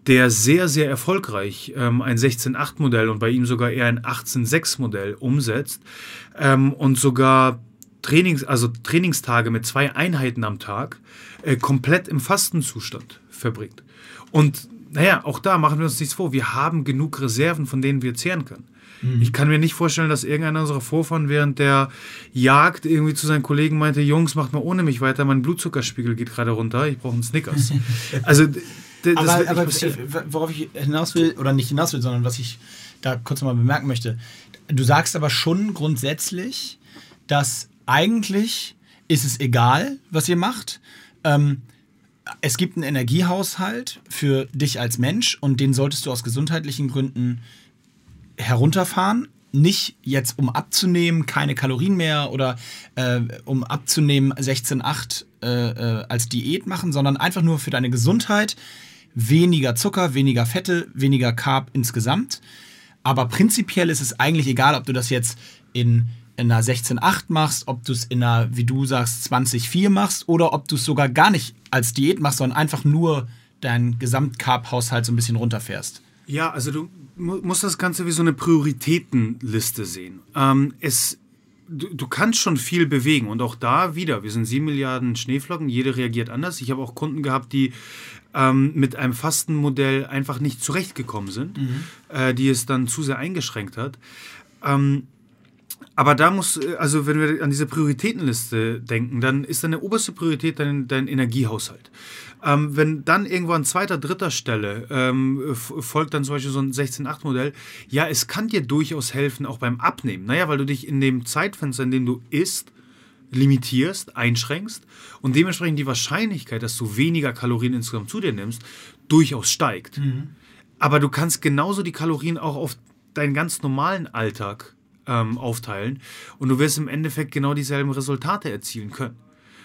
der sehr, sehr erfolgreich ähm, ein 16-8-Modell und bei ihm sogar eher ein 18-6-Modell umsetzt ähm, und sogar Trainings, also Trainingstage mit zwei Einheiten am Tag äh, komplett im Fastenzustand verbringt. Und naja, auch da machen wir uns nichts vor. Wir haben genug Reserven, von denen wir zehren können. Mhm. Ich kann mir nicht vorstellen, dass irgendeiner unserer Vorfahren während der Jagd irgendwie zu seinen Kollegen meinte, Jungs, macht mal ohne mich weiter, mein Blutzuckerspiegel geht gerade runter, ich brauche einen Snickers. also das aber, aber worauf ich hinaus will, oder nicht hinaus will, sondern was ich da kurz mal bemerken möchte, du sagst aber schon grundsätzlich, dass eigentlich ist es egal, was ihr macht. Ähm, es gibt einen Energiehaushalt für dich als Mensch und den solltest du aus gesundheitlichen Gründen herunterfahren. Nicht jetzt um abzunehmen, keine Kalorien mehr oder äh, um abzunehmen 16,8 äh, äh, als Diät machen, sondern einfach nur für deine Gesundheit. Weniger Zucker, weniger Fette, weniger Carb insgesamt. Aber prinzipiell ist es eigentlich egal, ob du das jetzt in in einer 16.8 machst, ob du es in einer, wie du sagst, 20.4 machst oder ob du es sogar gar nicht als Diät machst, sondern einfach nur deinen Gesamtcarb-Haushalt so ein bisschen runterfährst. Ja, also du musst das Ganze wie so eine Prioritätenliste sehen. Ähm, es du, du, kannst schon viel bewegen und auch da wieder, wir sind sieben Milliarden Schneeflocken, jede reagiert anders. Ich habe auch Kunden gehabt, die ähm, mit einem Fastenmodell einfach nicht zurechtgekommen sind, mhm. äh, die es dann zu sehr eingeschränkt hat. Ähm, aber da muss, äh, also wenn wir an diese Prioritätenliste denken, dann ist deine oberste Priorität dein, dein Energiehaushalt. Ähm, wenn dann irgendwo an zweiter, dritter Stelle ähm, folgt dann zum Beispiel so ein 16-8-Modell, ja, es kann dir durchaus helfen, auch beim Abnehmen. Naja, weil du dich in dem Zeitfenster, in dem du isst, limitierst, einschränkst und dementsprechend die Wahrscheinlichkeit, dass du weniger Kalorien insgesamt zu dir nimmst, durchaus steigt. Mhm. Aber du kannst genauso die Kalorien auch auf deinen ganz normalen Alltag ähm, aufteilen und du wirst im Endeffekt genau dieselben Resultate erzielen können.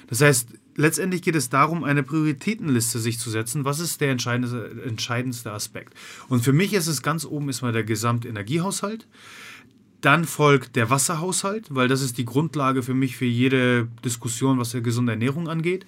Das heißt, letztendlich geht es darum, eine Prioritätenliste sich zu setzen. Was ist der entscheidendste, entscheidendste Aspekt? Und für mich ist es ganz oben ist mal der Gesamtenergiehaushalt. Dann folgt der Wasserhaushalt, weil das ist die Grundlage für mich für jede Diskussion, was der gesunde Ernährung angeht.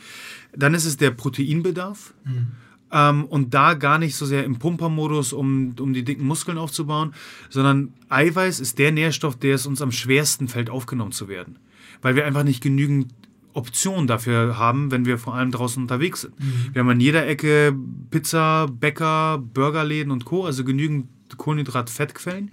Dann ist es der Proteinbedarf. Mhm. Ähm, und da gar nicht so sehr im Pumpermodus, um, um die dicken Muskeln aufzubauen, sondern Eiweiß ist der Nährstoff, der es uns am schwersten fällt, aufgenommen zu werden. Weil wir einfach nicht genügend Optionen dafür haben, wenn wir vor allem draußen unterwegs sind. Mhm. Wir haben an jeder Ecke Pizza, Bäcker, Burgerläden und Co., also genügend Kohlenhydrat-Fettquellen,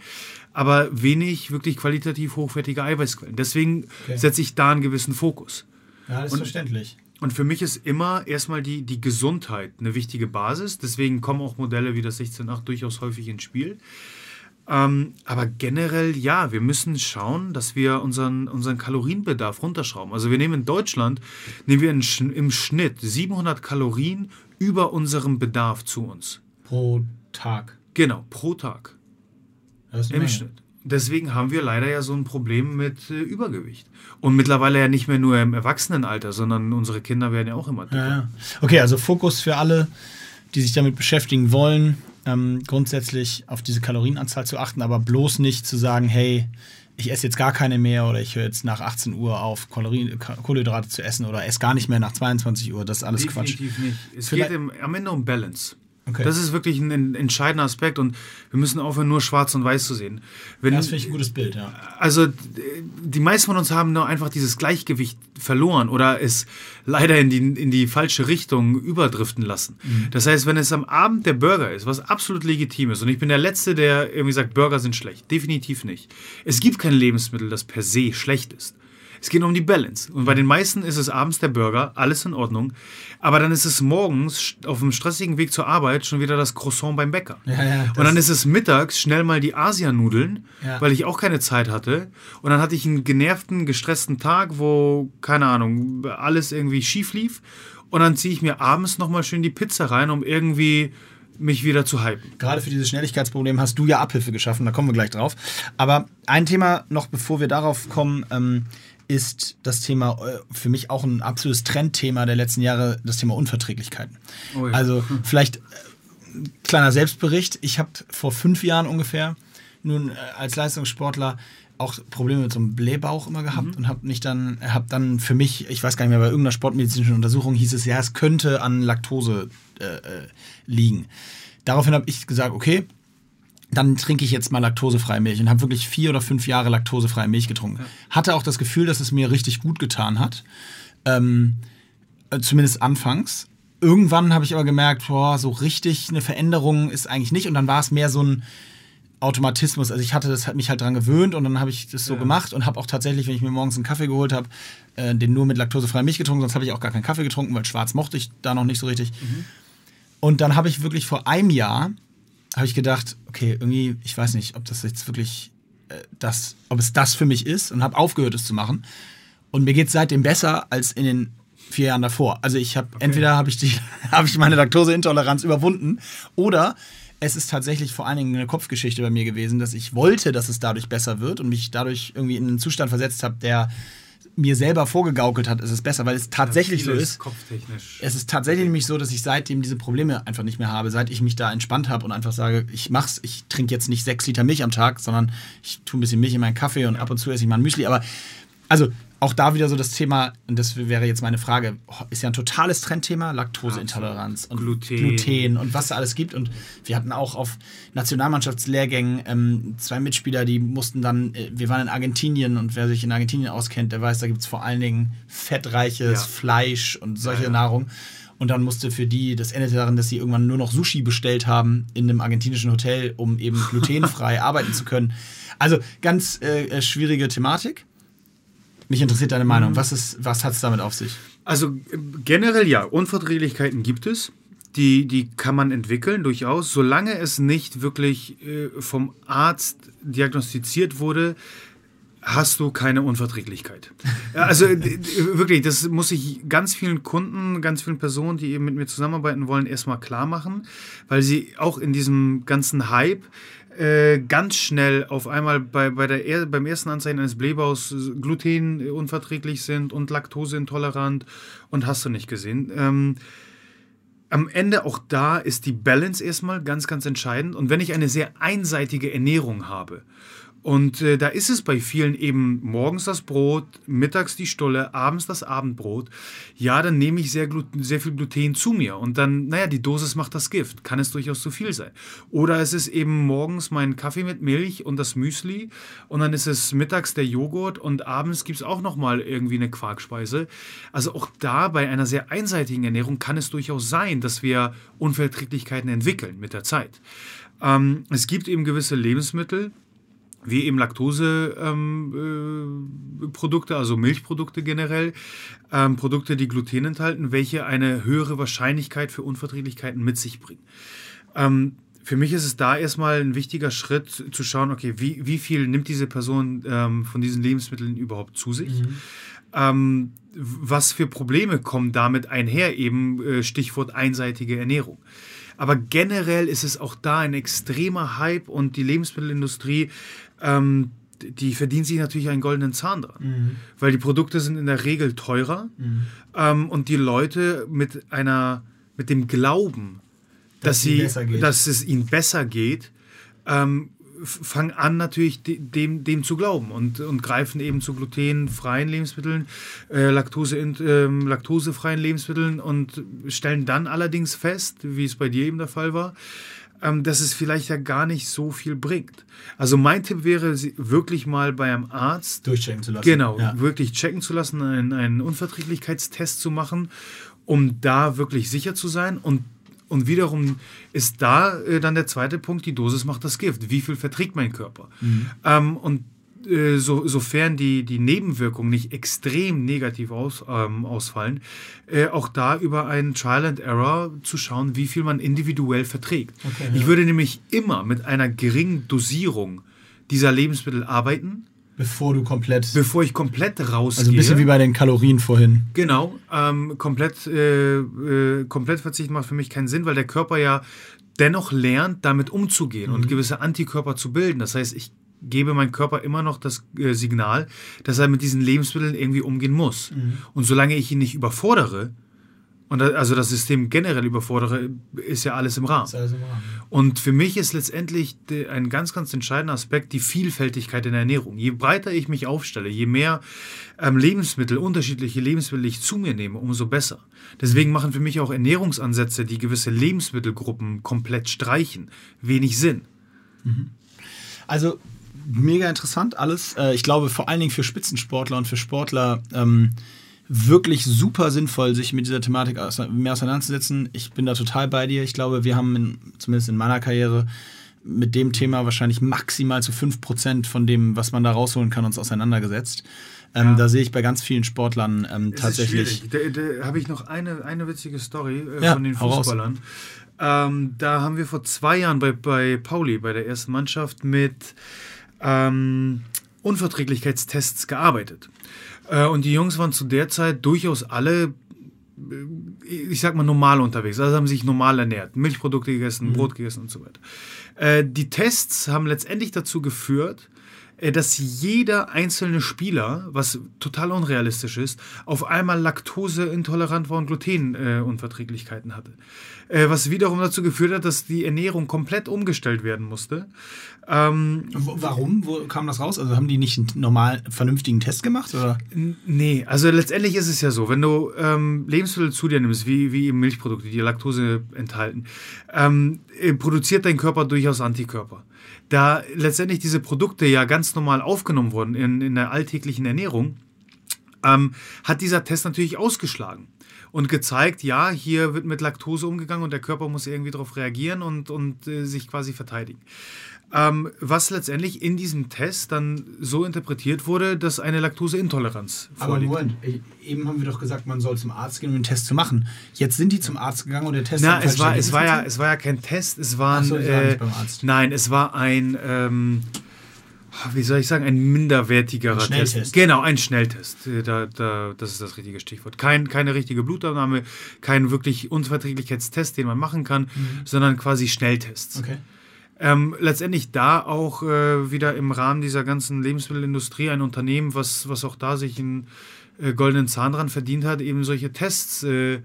aber wenig wirklich qualitativ hochwertige Eiweißquellen. Deswegen okay. setze ich da einen gewissen Fokus. Ja, das ist und, verständlich. Und für mich ist immer erstmal die, die Gesundheit eine wichtige Basis. Deswegen kommen auch Modelle wie das 16.8 durchaus häufig ins Spiel. Ähm, aber generell ja, wir müssen schauen, dass wir unseren, unseren Kalorienbedarf runterschrauben. Also wir nehmen in Deutschland, nehmen wir in, im Schnitt 700 Kalorien über unserem Bedarf zu uns. Pro Tag? Genau, pro Tag. Im. Schnitt. Deswegen haben wir leider ja so ein Problem mit äh, Übergewicht. Und mittlerweile ja nicht mehr nur im Erwachsenenalter, sondern unsere Kinder werden ja auch immer dicker. Ja, ja. Okay, also Fokus für alle, die sich damit beschäftigen wollen ähm, grundsätzlich auf diese Kalorienanzahl zu achten, aber bloß nicht zu sagen, hey, ich esse jetzt gar keine mehr oder ich höre jetzt nach 18 Uhr auf, Kalorien, Kohlenhydrate zu essen oder esse gar nicht mehr nach 22 Uhr. Das ist alles Definitiv Quatsch. Definitiv nicht. Es Vielleicht geht im, am Ende um Balance. Okay. Das ist wirklich ein, entscheidender Aspekt und wir müssen aufhören, nur schwarz und weiß zu sehen. Wenn, das finde ich ein gutes Bild, ja. Also die meisten von uns haben nur einfach dieses Gleichgewicht verloren oder es leider in die, in die falsche Richtung überdriften lassen. Mhm. Das heißt, wenn es am Abend der Burger ist, was absolut legitim ist, und ich bin der Letzte, der irgendwie sagt, Burger sind schlecht. Definitiv nicht. Es gibt kein Lebensmittel, das per se schlecht ist. Es geht um die Balance. Und bei den meisten ist es abends der Burger, alles in Ordnung. Aber dann ist es morgens auf dem stressigen Weg zur Arbeit schon wieder das Croissant beim Bäcker. Ja, ja, und dann ist es mittags schnell mal die Asianudeln, ja. weil ich auch keine Zeit hatte. Und dann hatte ich einen genervten, gestressten Tag, wo, keine Ahnung, alles irgendwie schief lief. Und dann ziehe ich mir abends nochmal schön die Pizza rein, um irgendwie mich wieder zu hypen. Gerade für dieses Schnelligkeitsproblem hast du ja Abhilfe geschaffen, da kommen wir gleich drauf. Aber ein Thema noch, bevor wir darauf kommen, ähm, ist das Thema äh, für mich auch ein absolutes Trendthema der letzten Jahre, das Thema Unverträglichkeiten. Oh ja. Also hm. vielleicht äh, kleiner Selbstbericht. Ich habe vor fünf Jahren ungefähr nun äh, als Leistungssportler auch Probleme mit so einem Blähbauch immer gehabt mhm. und habe mich dann, habe dann für mich, ich weiß gar nicht mehr, bei irgendeiner sportmedizinischen Untersuchung hieß es, ja, es könnte an Laktose äh, liegen. Daraufhin habe ich gesagt, okay, dann trinke ich jetzt mal laktosefreie Milch und habe wirklich vier oder fünf Jahre laktosefreie Milch getrunken. Ja. Hatte auch das Gefühl, dass es mir richtig gut getan hat. Ähm, äh, zumindest anfangs. Irgendwann habe ich aber gemerkt, boah, so richtig eine Veränderung ist eigentlich nicht. Und dann war es mehr so ein Automatismus. Also ich hatte das hat mich halt dran gewöhnt und dann habe ich das so ja. gemacht und habe auch tatsächlich, wenn ich mir morgens einen Kaffee geholt habe, äh, den nur mit laktosefreier Milch getrunken. Sonst habe ich auch gar keinen Kaffee getrunken, weil schwarz mochte ich da noch nicht so richtig. Mhm. Und dann habe ich wirklich vor einem Jahr habe ich gedacht, okay, irgendwie, ich weiß nicht, ob das jetzt wirklich äh, das, ob es das für mich ist und habe aufgehört, es zu machen. Und mir geht es seitdem besser als in den vier Jahren davor. Also ich habe okay. entweder habe ich die, habe ich meine Laktoseintoleranz überwunden oder es ist tatsächlich vor allen Dingen eine Kopfgeschichte bei mir gewesen, dass ich wollte, dass es dadurch besser wird und mich dadurch irgendwie in einen Zustand versetzt habe, der mir selber vorgegaukelt hat, ist es besser, weil es tatsächlich so ist. Kopftechnisch. Es ist tatsächlich nämlich so, dass ich seitdem diese Probleme einfach nicht mehr habe, seit ich mich da entspannt habe und einfach sage, ich mach's, ich trinke jetzt nicht sechs Liter Milch am Tag, sondern ich tue ein bisschen Milch in meinen Kaffee und ab und zu esse ich mal ein Müsli. Aber also auch da wieder so das Thema, und das wäre jetzt meine Frage, ist ja ein totales Trendthema, Laktoseintoleranz und Gluten. Gluten und was da alles gibt. Und wir hatten auch auf Nationalmannschaftslehrgängen ähm, zwei Mitspieler, die mussten dann, äh, wir waren in Argentinien und wer sich in Argentinien auskennt, der weiß, da gibt es vor allen Dingen fettreiches Ja. Fleisch und solche Ja, ja. Nahrung. Und dann musste für die, das endete darin, dass sie irgendwann nur noch Sushi bestellt haben in einem argentinischen Hotel, um eben glutenfrei arbeiten zu können. Also ganz äh, äh, schwierige Thematik. Mich interessiert deine Meinung. Was, ist- was hat es damit auf sich? Also generell ja, Unverträglichkeiten gibt es. Die, die kann man entwickeln, durchaus. Solange es nicht wirklich äh, vom Arzt diagnostiziert wurde, hast du keine Unverträglichkeit. Also wirklich, das muss ich ganz vielen Kunden, ganz vielen Personen, die eben mit mir zusammenarbeiten wollen, erstmal klar machen, weil sie auch in diesem ganzen Hype äh, ganz schnell auf einmal bei, bei der, er- beim ersten Anzeichen eines Blähbaus glutenunverträglich sind und laktoseintolerant und hast du nicht gesehen. Ähm, am Ende auch da ist die Balance erstmal ganz, ganz entscheidend. Und wenn ich eine sehr einseitige Ernährung habe, und äh, da ist es bei vielen eben morgens das Brot, mittags die Stulle, abends das Abendbrot. Ja, dann nehme ich sehr, Glut sehr viel Gluten zu mir. Und dann, naja, die Dosis macht das Gift. Kann es durchaus zu viel sein. Oder es ist eben morgens mein Kaffee mit Milch und das Müsli. Und dann ist es mittags der Joghurt und abends gibt es auch nochmal irgendwie eine Quarkspeise. Also auch da bei einer sehr einseitigen Ernährung kann es durchaus sein, dass wir Unverträglichkeiten entwickeln mit der Zeit. Ähm, es gibt eben gewisse Lebensmittel, wie eben Laktoseprodukte, ähm, äh, also Milchprodukte generell, ähm, Produkte, die Gluten enthalten, welche eine höhere Wahrscheinlichkeit für Unverträglichkeiten mit sich bringen. Ähm, für mich ist es da erstmal ein wichtiger Schritt zu schauen, okay, wie, wie viel nimmt diese Person ähm, von diesen Lebensmitteln überhaupt zu sich? Ähm, was für Probleme kommen damit einher, eben äh, Stichwort einseitige Ernährung. Aber generell ist es auch da ein extremer Hype und die Lebensmittelindustrie, ähm, die verdient sich natürlich einen goldenen Zahn dran. Weil die Produkte sind in der Regel teurer ähm, und die Leute mit einer, mit dem Glauben, dass, es ihnen sie, besser geht. dass es ihnen besser geht, ähm, fangen an natürlich de- dem, dem zu glauben und, und greifen eben zu glutenfreien Lebensmitteln, äh, Laktose, ähm, laktosefreien Lebensmitteln und stellen dann allerdings fest, wie es bei dir eben der Fall war, dass es vielleicht ja gar nicht so viel bringt. Also mein Tipp wäre, wirklich mal bei einem Arzt Durchchecken zu lassen. Genau, Ja. wirklich checken zu lassen, einen, einen Unverträglichkeitstest zu machen, um da wirklich sicher zu sein. Und, und wiederum ist da äh, dann der zweite Punkt, die Dosis macht das Gift. Wie viel verträgt mein Körper? Ähm, und so, sofern die, die Nebenwirkungen nicht extrem negativ aus, ähm, ausfallen, äh, auch da über einen Trial and Error zu schauen, wie viel man individuell verträgt. Okay, ich ja. würde nämlich immer mit einer geringen Dosierung dieser Lebensmittel arbeiten, Bevor du komplett. bevor ich komplett rausgehe. also ein bisschen wie bei den Kalorien vorhin. Genau, ähm, komplett, äh, äh, komplett Verzicht macht für mich keinen Sinn, weil der Körper ja dennoch lernt, damit umzugehen und gewisse Antikörper zu bilden. Das heißt, ich gebe meinem Körper immer noch das äh, Signal, dass er mit diesen Lebensmitteln irgendwie umgehen muss. Und solange ich ihn nicht überfordere, und da- also das System generell überfordere, ist ja alles im Rahmen. Alles im Rahmen. Und für mich ist letztendlich de- ein ganz, ganz entscheidender Aspekt die Vielfältigkeit in der Ernährung. Je breiter ich mich aufstelle, je mehr ähm, Lebensmittel, unterschiedliche Lebensmittel ich zu mir nehme, umso besser. Deswegen machen für mich auch Ernährungsansätze, die gewisse Lebensmittelgruppen komplett streichen, wenig Sinn. Also mega interessant alles. Äh, ich glaube vor allen Dingen für Spitzensportler und für Sportler ähm, wirklich super sinnvoll, sich mit dieser Thematik mehr auseinanderzusetzen. Ich bin da total bei dir. Ich glaube, wir haben in, zumindest in meiner Karriere mit dem Thema wahrscheinlich maximal zu 5% von dem, was man da rausholen kann, uns auseinandergesetzt. Ähm, Ja. Da sehe ich bei ganz vielen Sportlern ähm, tatsächlich. Da, da habe ich noch eine, eine witzige Story äh, Ja, von den. Fußballern. Ähm, da haben wir vor zwei Jahren bei, bei Pauli, bei der ersten Mannschaft, mit ähm, Unverträglichkeitstests gearbeitet. Äh, und die Jungs waren zu der Zeit durchaus alle, äh, ich sag mal, normal unterwegs. Also haben sich normal ernährt, Milchprodukte gegessen, Brot gegessen und so weiter. Äh, die Tests haben letztendlich dazu geführt, dass jeder einzelne Spieler, was total unrealistisch ist, auf einmal laktoseintolerant war und Glutenunverträglichkeiten hatte. Äh, was wiederum dazu geführt hat, dass die Ernährung komplett umgestellt werden musste. Ähm, Warum? Wo kam das raus? Also haben die nicht einen normal vernünftigen Test gemacht? Oder? Nee, also letztendlich ist es ja so, wenn du ähm, Lebensmittel zu dir nimmst, wie, wie eben Milchprodukte, die Laktose enthalten, ähm, äh, produziert dein Körper durchaus Antikörper. Da letztendlich diese Produkte ja ganz normal aufgenommen wurden in, in der alltäglichen Ernährung, ähm, hat dieser Test natürlich ausgeschlagen und gezeigt, ja, hier wird mit Laktose umgegangen und der Körper muss irgendwie darauf reagieren und, und äh, sich quasi verteidigen. Ähm, was letztendlich in diesem Test dann so interpretiert wurde, dass eine Laktoseintoleranz vorliegt. Aber Moment, eben haben wir doch gesagt, man soll zum Arzt gehen, um den Test zu machen. Jetzt sind die zum Arzt gegangen und der Test Na, es war, es war ja, es war ja kein Test, es war, ein, so, äh, Nein, es war ein ähm, wie soll ich sagen, ein minderwertigerer ein Schnelltest. Test. Genau, ein Schnelltest. Äh, da, da, das ist das richtige Stichwort. Kein, keine richtige Blutabnahme, kein wirklich Unverträglichkeitstest, den man machen kann, mhm. sondern quasi Schnelltests. Okay. Ähm, letztendlich da auch äh, wieder im Rahmen dieser ganzen Lebensmittelindustrie ein Unternehmen, was, was auch da sich einen äh, goldenen Zahn dran verdient hat, eben solche Tests äh,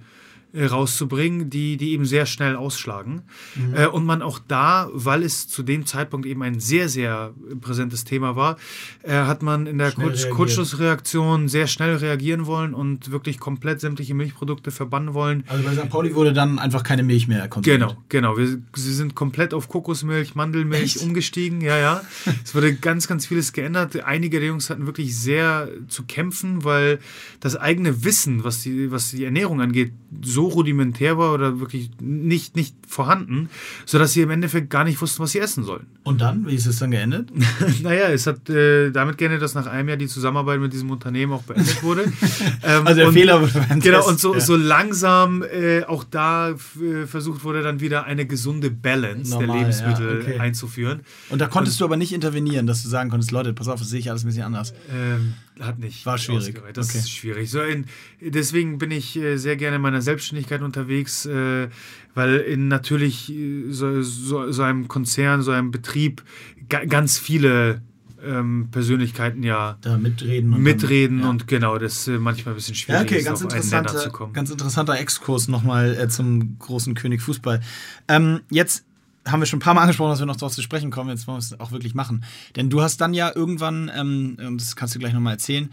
rauszubringen, die, die eben sehr schnell ausschlagen. Mhm. Äh, und man auch da, weil es zu dem Zeitpunkt eben ein sehr, sehr präsentes Thema war, äh, hat man in der Kurz Kurzschlussreaktion sehr schnell reagieren wollen und wirklich komplett sämtliche Milchprodukte verbannen wollen. Also bei St. Pauli wurde dann einfach keine Milch mehr konsumiert. Genau, genau. Wir, sie sind komplett auf Kokosmilch, Mandelmilch Echt? umgestiegen. Ja, ja. es wurde ganz, ganz vieles geändert. Einige der Jungs hatten wirklich sehr zu kämpfen, weil das eigene Wissen, was die, was die Ernährung angeht, so so rudimentär war oder wirklich nicht, nicht vorhanden, sodass sie im Endeffekt gar nicht wussten, was sie essen sollen. Und dann? Wie ist es dann geendet? naja, es hat äh, damit geendet, dass nach einem Jahr die Zusammenarbeit mit diesem Unternehmen auch beendet wurde. ähm, also der und, Fehler wurde Genau, und so, ja. so langsam äh, auch da äh, versucht wurde, dann wieder eine gesunde Balance Normal, der Lebensmittel ja, okay. einzuführen. Und da konntest und, du aber nicht intervenieren, dass du sagen konntest, Leute, pass auf, das sehe ich alles ein bisschen anders. Ähm, hat nicht. War schwierig. Das okay. ist schwierig. So in, deswegen bin ich äh, sehr gerne in meiner Selbstständigkeit unterwegs, äh, weil in natürlich äh, so, so, so, einem Konzern, so einem Betrieb ganz viele ähm, Persönlichkeiten ja da mitreden und mitreden dann, ja. und genau das äh, manchmal ein bisschen schwierig ja, okay, ganz ist, auf einen zu kommen. Ganz interessanter Exkurs nochmal äh, zum großen König Fußball. Ähm, jetzt haben wir schon ein paar Mal angesprochen, dass wir noch darauf zu sprechen kommen. Jetzt wollen wir es auch wirklich machen. Denn du hast dann ja irgendwann, ähm, das kannst du gleich nochmal erzählen,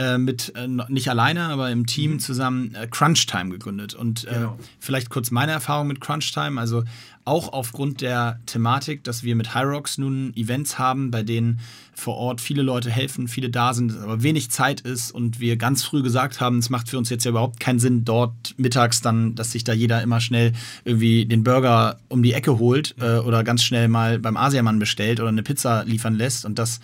äh, mit, äh, nicht alleine, aber im Team mhm. zusammen äh, Crunch Time gegründet. Und äh, genau. vielleicht kurz meine Erfahrung mit Crunch Time. Also auch aufgrund der Thematik, dass wir mit Hyrox nun Events haben, bei denen vor Ort viele Leute helfen, viele da sind, aber wenig Zeit ist und wir ganz früh gesagt haben, es macht für uns jetzt ja überhaupt keinen Sinn, dort mittags dann, dass sich da jeder immer schnell irgendwie den Burger um die Ecke holt äh, oder ganz schnell mal beim Asiamann bestellt oder eine Pizza liefern lässt und das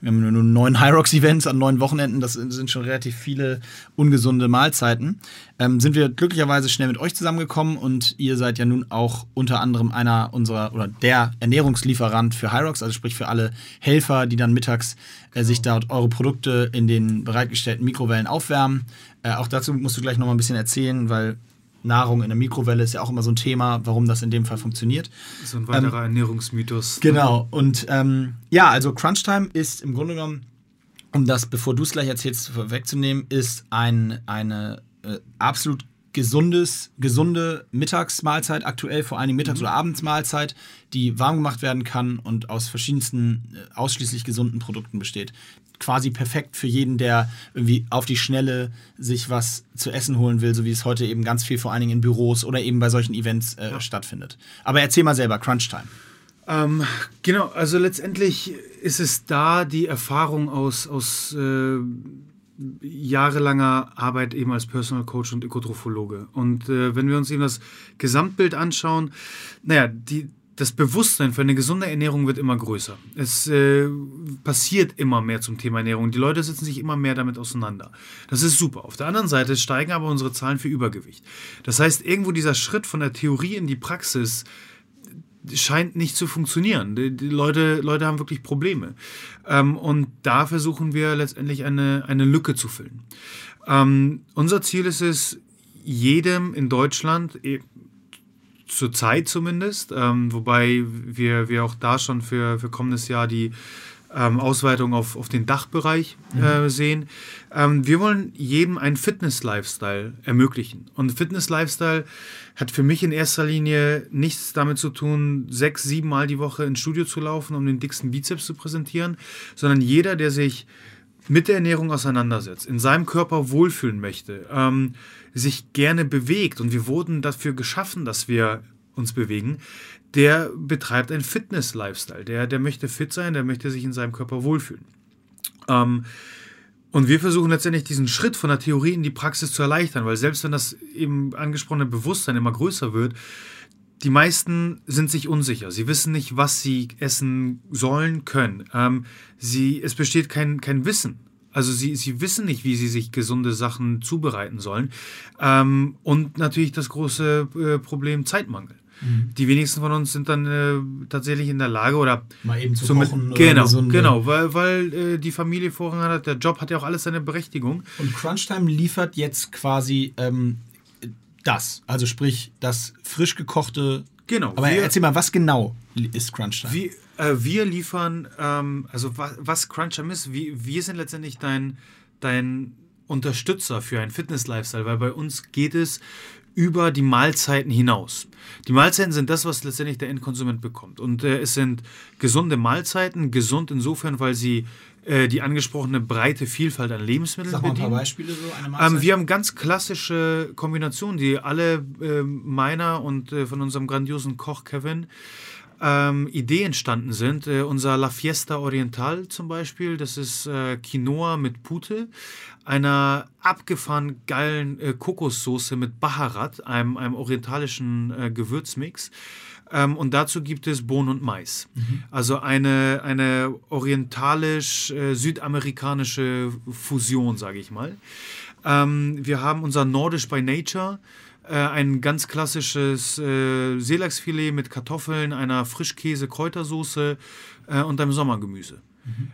wir haben nur neun Hyrox-Events an neun Wochenenden, das sind schon relativ viele ungesunde Mahlzeiten. Ähm, sind wir glücklicherweise schnell mit euch zusammengekommen und ihr seid ja nun auch unter anderem einer unserer oder der Ernährungslieferant für Hyrox, also sprich für alle Helfer, die dann mittags äh, sich dort eure Produkte in den bereitgestellten Mikrowellen aufwärmen. Äh, auch dazu musst du gleich noch mal ein bisschen erzählen, weil Nahrung in der Mikrowelle ist ja auch immer so ein Thema, warum das in dem Fall funktioniert. So ein weiterer ähm, Ernährungsmythos. Genau. Und ähm, ja, also Crunchtime ist im Grunde genommen, um das, bevor du es gleich erzählst, vorwegzunehmen, ist ein, eine äh, absolut gesundes, gesunde Mittagsmahlzeit, aktuell vor allen Dingen Mittags- mhm. oder Abendsmahlzeit, die warm gemacht werden kann und aus verschiedensten äh, ausschließlich gesunden Produkten besteht quasi perfekt für jeden, der irgendwie auf die Schnelle sich was zu essen holen will, so wie es heute eben ganz viel vor allen Dingen in Büros oder eben bei solchen Events äh, ja. stattfindet. Aber erzähl mal selber, Crunch Time. Ähm, genau, also letztendlich ist es da die Erfahrung aus, aus äh, jahrelanger Arbeit eben als Personal Coach und Ökotrophologe. Und äh, wenn wir uns eben das Gesamtbild anschauen, naja, die, das Bewusstsein für eine gesunde Ernährung wird immer größer. Es äh, passiert immer mehr zum Thema Ernährung. Die Leute setzen sich immer mehr damit auseinander. Das ist super. Auf der anderen Seite steigen aber unsere Zahlen für Übergewicht. Das heißt, irgendwo dieser Schritt von der Theorie in die Praxis scheint nicht zu funktionieren. Die, die Leute, Leute haben wirklich Probleme. Ähm, und da versuchen wir letztendlich eine, eine Lücke zu füllen. Ähm, unser Ziel ist es, jedem in Deutschland, Zurzeit zumindest, ähm, wobei wir, wir auch da schon für, für kommendes Jahr die ähm, Ausweitung auf, auf den Dachbereich äh, sehen. Ähm, wir wollen jedem einen Fitness-Lifestyle ermöglichen. Und Fitness-Lifestyle hat für mich in erster Linie nichts damit zu tun, sechs, sieben Mal die Woche ins Studio zu laufen, um den dicksten Bizeps zu präsentieren, sondern jeder, der sich mit der Ernährung auseinandersetzt, in seinem Körper wohlfühlen möchte, ähm, sich gerne bewegt und wir wurden dafür geschaffen, dass wir uns bewegen, der betreibt einen Fitness-Lifestyle. Der, der möchte fit sein, der möchte sich in seinem Körper wohlfühlen. Ähm, und wir versuchen letztendlich diesen Schritt von der Theorie in die Praxis zu erleichtern, weil selbst wenn das eben angesprochene Bewusstsein immer größer wird, die meisten sind sich unsicher. Sie wissen nicht, was sie essen sollen, können. Ähm, sie, es besteht kein, kein Wissen. Also sie, sie wissen nicht, wie sie sich gesunde Sachen zubereiten sollen. Ähm, und natürlich das große äh, Problem Zeitmangel. Mhm. Die wenigsten von uns sind dann äh, tatsächlich in der Lage oder mal eben zu kochen. Genau, gesunde- genau, weil, weil äh, die Familie Vorrang hat, der Job hat ja auch alles seine Berechtigung. Und Crunchtime liefert jetzt quasi ähm, das. Also sprich, das frisch gekochte. Genau. Aber wir- erzähl mal, was genau ist Crunchtime? Wir, äh, wir liefern, ähm, also was, was Crunchtime ist, wir, wir sind letztendlich dein, dein Unterstützer für einen Fitness-Lifestyle, weil bei uns geht es über die Mahlzeiten hinaus. Die Mahlzeiten sind das, was letztendlich der Endkonsument bekommt. Und äh, es sind gesunde Mahlzeiten, gesund insofern, weil sie äh, die angesprochene breite Vielfalt an Lebensmitteln Sag mal ein paar bedienen. Beispiele so. Eine Mahlzeit. Ähm, wir haben ganz klassische Kombinationen, die alle ähm, meiner und äh, von unserem grandiosen Koch Kevin ähm, Idee entstanden sind. Äh, unser La Fiesta Oriental zum Beispiel, das ist äh, Quinoa mit Pute, einer abgefahren geilen äh, Kokossoße mit Baharat, einem, einem orientalischen äh, Gewürzmix. Ähm, und dazu gibt es Bohnen und Mais. Also eine, eine orientalisch-südamerikanische Fusion, sage ich mal. Ähm, wir haben unser Nordisch by Nature, äh, ein ganz klassisches äh, Seelachsfilet mit Kartoffeln, einer Frischkäse-Kräutersoße äh, und einem Sommergemüse.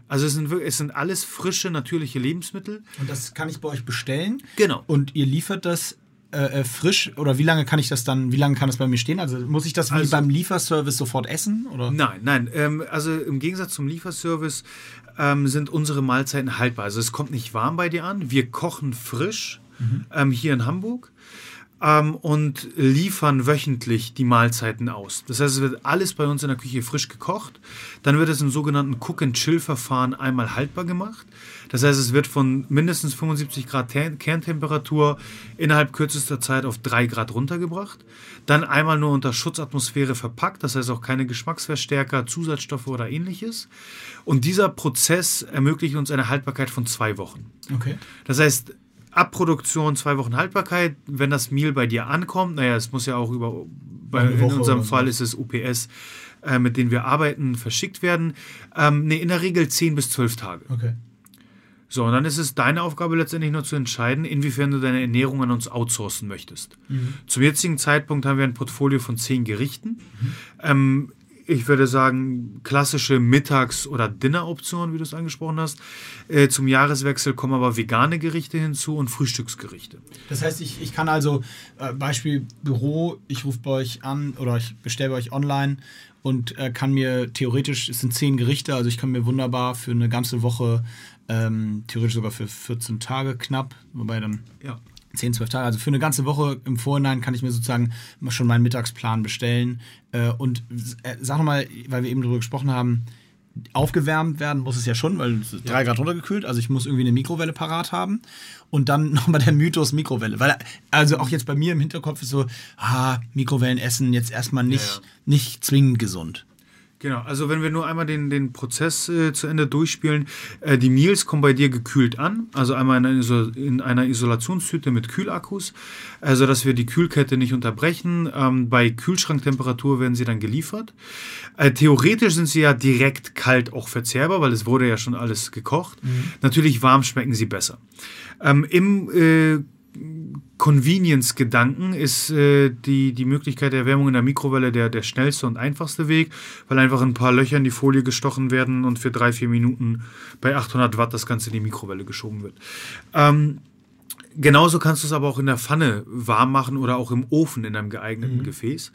Also es sind, es sind alles frische, natürliche Lebensmittel. Und das kann ich bei euch bestellen. Genau. Und ihr liefert das äh, äh, frisch oder wie lange kann ich das dann, wie lange kann das bei mir stehen? Also muss ich das wie Also- beim Lieferservice sofort essen? Oder? Nein, nein. Ähm, also im Gegensatz zum Lieferservice ähm, sind unsere Mahlzeiten haltbar. Also es kommt nicht warm bei dir an. Wir kochen frisch ähm, hier in Hamburg ähm, und liefern wöchentlich die Mahlzeiten aus. Das heißt, es wird alles bei uns in der Küche frisch gekocht. Dann wird es im sogenannten Cook-and-Chill-Verfahren einmal haltbar gemacht. Das heißt, es wird von mindestens 75 Grad Ter- Kerntemperatur innerhalb kürzester Zeit auf 3 Grad runtergebracht. Dann einmal nur unter Schutzatmosphäre verpackt, das heißt auch keine Geschmacksverstärker, Zusatzstoffe oder ähnliches. Und dieser Prozess ermöglicht uns eine Haltbarkeit von zwei Wochen. Okay. Das heißt, ab Produktion zwei Wochen Haltbarkeit. Wenn das Meal bei dir ankommt, naja, es muss ja auch über, bei, in unserem Fall ist es UPS, äh, mit denen wir arbeiten, verschickt werden. Ähm, nee, in der Regel 10 bis 12 Tage. Okay. So, und dann ist es deine Aufgabe letztendlich nur zu entscheiden, inwiefern du deine Ernährung an uns outsourcen möchtest. Zum jetzigen Zeitpunkt haben wir ein Portfolio von zehn Gerichten. Ähm, ich würde sagen, klassische Mittags- oder Dinneroptionen, wie du es angesprochen hast. Äh, zum Jahreswechsel kommen aber vegane Gerichte hinzu und Frühstücksgerichte. Das heißt, ich, ich kann also, äh, Beispiel Büro, ich rufe bei euch an oder ich bestelle bei euch online und äh, kann mir theoretisch, es sind zehn Gerichte, also ich kann mir wunderbar für eine ganze Woche, ähm, theoretisch sogar für 14 Tage knapp, wobei dann Ja. 10, 12 Tage. Also für eine ganze Woche im Vorhinein kann ich mir sozusagen schon meinen Mittagsplan bestellen. Äh, und äh, sag nochmal, weil wir eben darüber gesprochen haben, aufgewärmt werden muss es ja schon, weil es ist drei Grad runtergekühlt. Also ich muss irgendwie eine Mikrowelle parat haben. Und dann nochmal der Mythos Mikrowelle. Weil, also auch jetzt bei mir im Hinterkopf ist so, ah, Mikrowellen essen jetzt erstmal nicht, Ja, ja. nicht zwingend gesund. Genau, also wenn wir nur einmal den, den Prozess äh, zu Ende durchspielen, äh, die Meals kommen bei dir gekühlt an, also einmal in einer, Iso in einer Isolationstüte mit Kühlakkus, also dass wir die Kühlkette nicht unterbrechen. Ähm, bei Kühlschranktemperatur werden sie dann geliefert. Äh, theoretisch sind sie ja direkt kalt auch verzehrbar, weil es wurde ja schon alles gekocht. Natürlich warm schmecken sie besser. Ähm, Im äh, Convenience-Gedanken ist äh, die, die Möglichkeit der Erwärmung in der Mikrowelle der, der schnellste und einfachste Weg, weil einfach ein paar Löcher in die Folie gestochen werden und für drei, vier Minuten bei 800 Watt das Ganze in die Mikrowelle geschoben wird. Ähm, genauso kannst du es aber auch in der Pfanne warm machen oder auch im Ofen in einem geeigneten mhm. Gefäß.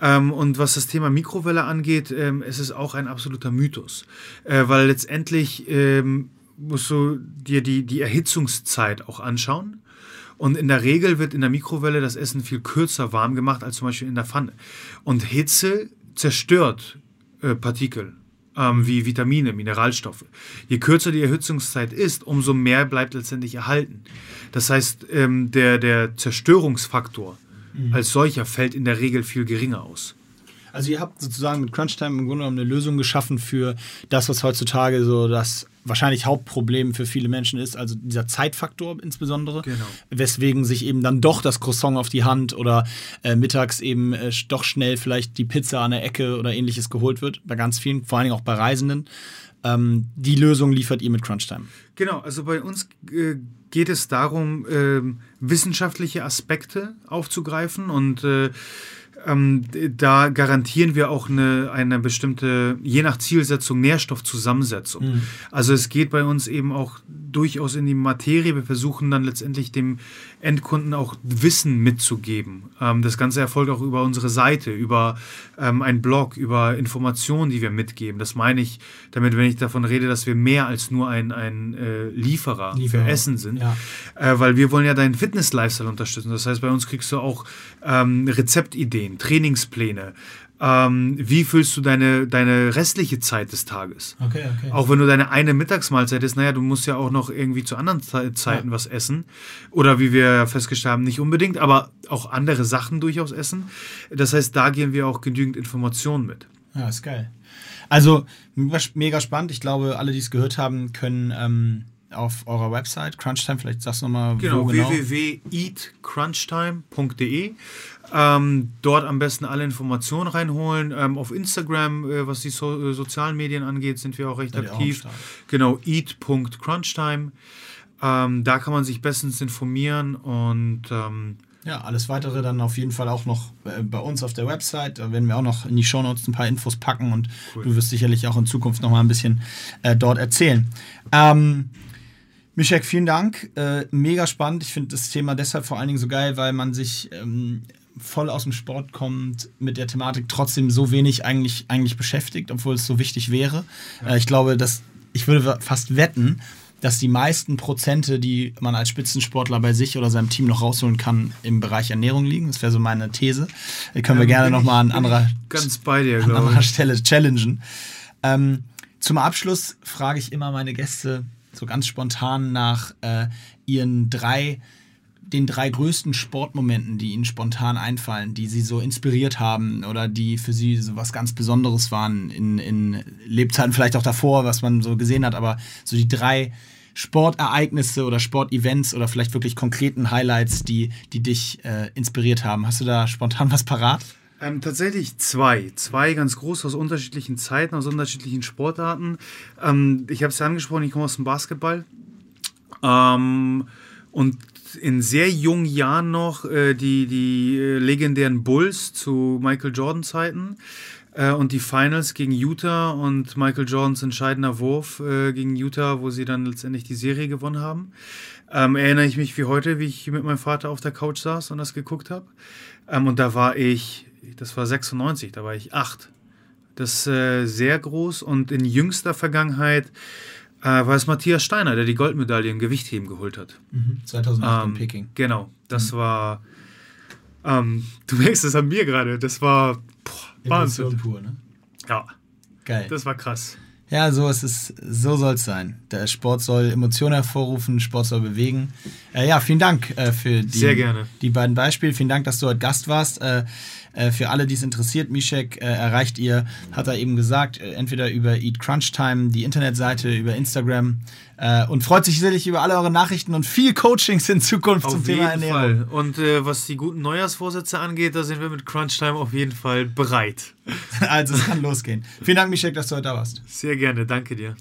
Ähm, und was das Thema Mikrowelle angeht, ähm, es ist auch ein absoluter Mythos. Äh, weil letztendlich ähm, musst du dir die, die Erhitzungszeit auch anschauen. Und in der Regel wird in der Mikrowelle das Essen viel kürzer warm gemacht als zum Beispiel in der Pfanne. Und Hitze zerstört äh, Partikel ähm, wie Vitamine, Mineralstoffe. Je kürzer die Erhitzungszeit ist, umso mehr bleibt letztendlich erhalten. Das heißt, ähm, der, der Zerstörungsfaktor mhm. als solcher fällt in der Regel viel geringer aus. Also ihr habt sozusagen mit Crunchtime im Grunde genommen eine Lösung geschaffen für das, was heutzutage so das wahrscheinlich Hauptproblem für viele Menschen ist, also dieser Zeitfaktor insbesondere, genau. weswegen sich eben dann doch das Croissant auf die Hand oder äh, mittags eben äh, doch schnell vielleicht die Pizza an der Ecke oder ähnliches geholt wird, bei ganz vielen, vor allen Dingen auch bei Reisenden. Ähm, die Lösung liefert ihr mit Crunchtime. Genau, also bei uns äh, geht es darum, ähm, wissenschaftliche Aspekte aufzugreifen und äh, ähm, da garantieren wir auch eine, eine bestimmte, je nach Zielsetzung, Nährstoffzusammensetzung. Mhm. Also es geht bei uns eben auch durchaus in die Materie. Wir versuchen dann letztendlich dem Endkunden auch Wissen mitzugeben. Ähm, das Ganze erfolgt auch über unsere Seite, über ähm, einen Blog, über Informationen, die wir mitgeben. Das meine ich damit, wenn ich davon rede, dass wir mehr als nur ein, ein äh, Lieferer, Lieferer, für Essen sind. Ja. Äh, weil wir wollen ja deinen Fitness-Lifestyle unterstützen. Das heißt, bei uns kriegst du auch ähm, Rezeptideen, Trainingspläne, ähm, wie füllst du deine, deine restliche Zeit des Tages? Okay, okay. Auch wenn du deine eine Mittagsmahlzeit ist, naja, du musst ja auch noch irgendwie zu anderen Zeiten ja. was essen. Oder wie wir festgestellt haben, nicht unbedingt, aber auch andere Sachen durchaus essen. Das heißt, da gehen wir auch genügend Informationen mit. Ja, ist geil. Also mega spannend. Ich glaube, alle, die es gehört haben, können ähm, auf eurer Website, Crunchtime, vielleicht sagst du nochmal, genau, wo genau. www.eatcrunchtime.de ähm, dort am besten alle Informationen reinholen. Ähm, auf Instagram, äh, was die so äh, sozialen Medien angeht, sind wir auch recht ja, aktiv. Auch genau, eat.crunchtime. Ähm, da kann man sich bestens informieren und ähm, ja, alles weitere dann auf jeden Fall auch noch äh, bei uns auf der Website. Da werden wir auch noch in die Shownotes ein paar Infos packen und cool. du wirst sicherlich auch in Zukunft noch mal ein bisschen äh, dort erzählen. Ähm, Mischek, vielen Dank. Äh, mega spannend. Ich finde das Thema deshalb vor allen Dingen so geil, weil man sich ähm, voll aus dem Sport kommt, mit der Thematik trotzdem so wenig eigentlich, eigentlich beschäftigt, obwohl es so wichtig wäre. Ja. Äh, ich glaube, dass ich würde fast wetten, dass die meisten Prozente, die man als Spitzensportler bei sich oder seinem Team noch rausholen kann, im Bereich Ernährung liegen. Das wäre so meine These. Die können wir gerne nochmal an anderer, ganz bei dir, an anderer Stelle challengen. Ähm, zum Abschluss frage ich immer meine Gäste so ganz spontan nach äh, ihren drei den drei größten Sportmomenten, die Ihnen spontan einfallen, die Sie so inspiriert haben oder die für Sie so was ganz Besonderes waren in, in Lebzeiten, vielleicht auch davor, was man so gesehen hat, aber so die drei Sportereignisse oder Sportevents oder vielleicht wirklich konkreten Highlights, die, die dich äh, inspiriert haben. Hast du da spontan was parat? Ähm, tatsächlich zwei. Zwei ganz groß aus unterschiedlichen Zeiten, aus unterschiedlichen Sportarten. Ähm, ich habe es ja angesprochen, ich komme aus dem Basketball. Ähm, und in sehr jungen Jahren noch äh, die, die äh, legendären Bulls zu Michael Jordan Zeiten äh, und die Finals gegen Utah und Michael Jordans entscheidender Wurf äh, gegen Utah, wo sie dann letztendlich die Serie gewonnen haben. Ähm, erinnere ich mich wie heute, wie ich mit meinem Vater auf der Couch saß und das geguckt habe. Ähm, und da war ich, das war 96, da war ich acht. Das ist äh, sehr groß und in jüngster Vergangenheit äh, war es Matthias Steiner, der die Goldmedaille im Gewichtheben geholt hat. Mhm, 2008 ähm, in Peking. Genau, das mhm. war. Ähm, du merkst es an mir gerade. Das war boah, Wahnsinn. pur, ne? Ja. Geil. Das war krass. Ja, so ist es, so soll es sein. Der Sport soll Emotionen hervorrufen, Sport soll bewegen. Äh, ja, vielen Dank äh, für die, die beiden Beispiele. Vielen Dank, dass du heute Gast warst. Äh, äh, für alle, die es interessiert, Mishek äh, erreicht ihr, hat er eben gesagt, äh, entweder über Eat Crunch Time, die Internetseite, über Instagram äh, und freut sich sicherlich über alle eure Nachrichten und viel Coachings in Zukunft auf zum Thema Ernährung. Fall. Und äh, was die guten Neujahrsvorsätze angeht, da sind wir mit Crunch Time auf jeden Fall bereit. also es kann losgehen. Vielen Dank, Mishek, dass du heute da warst. Sehr gerne, danke dir.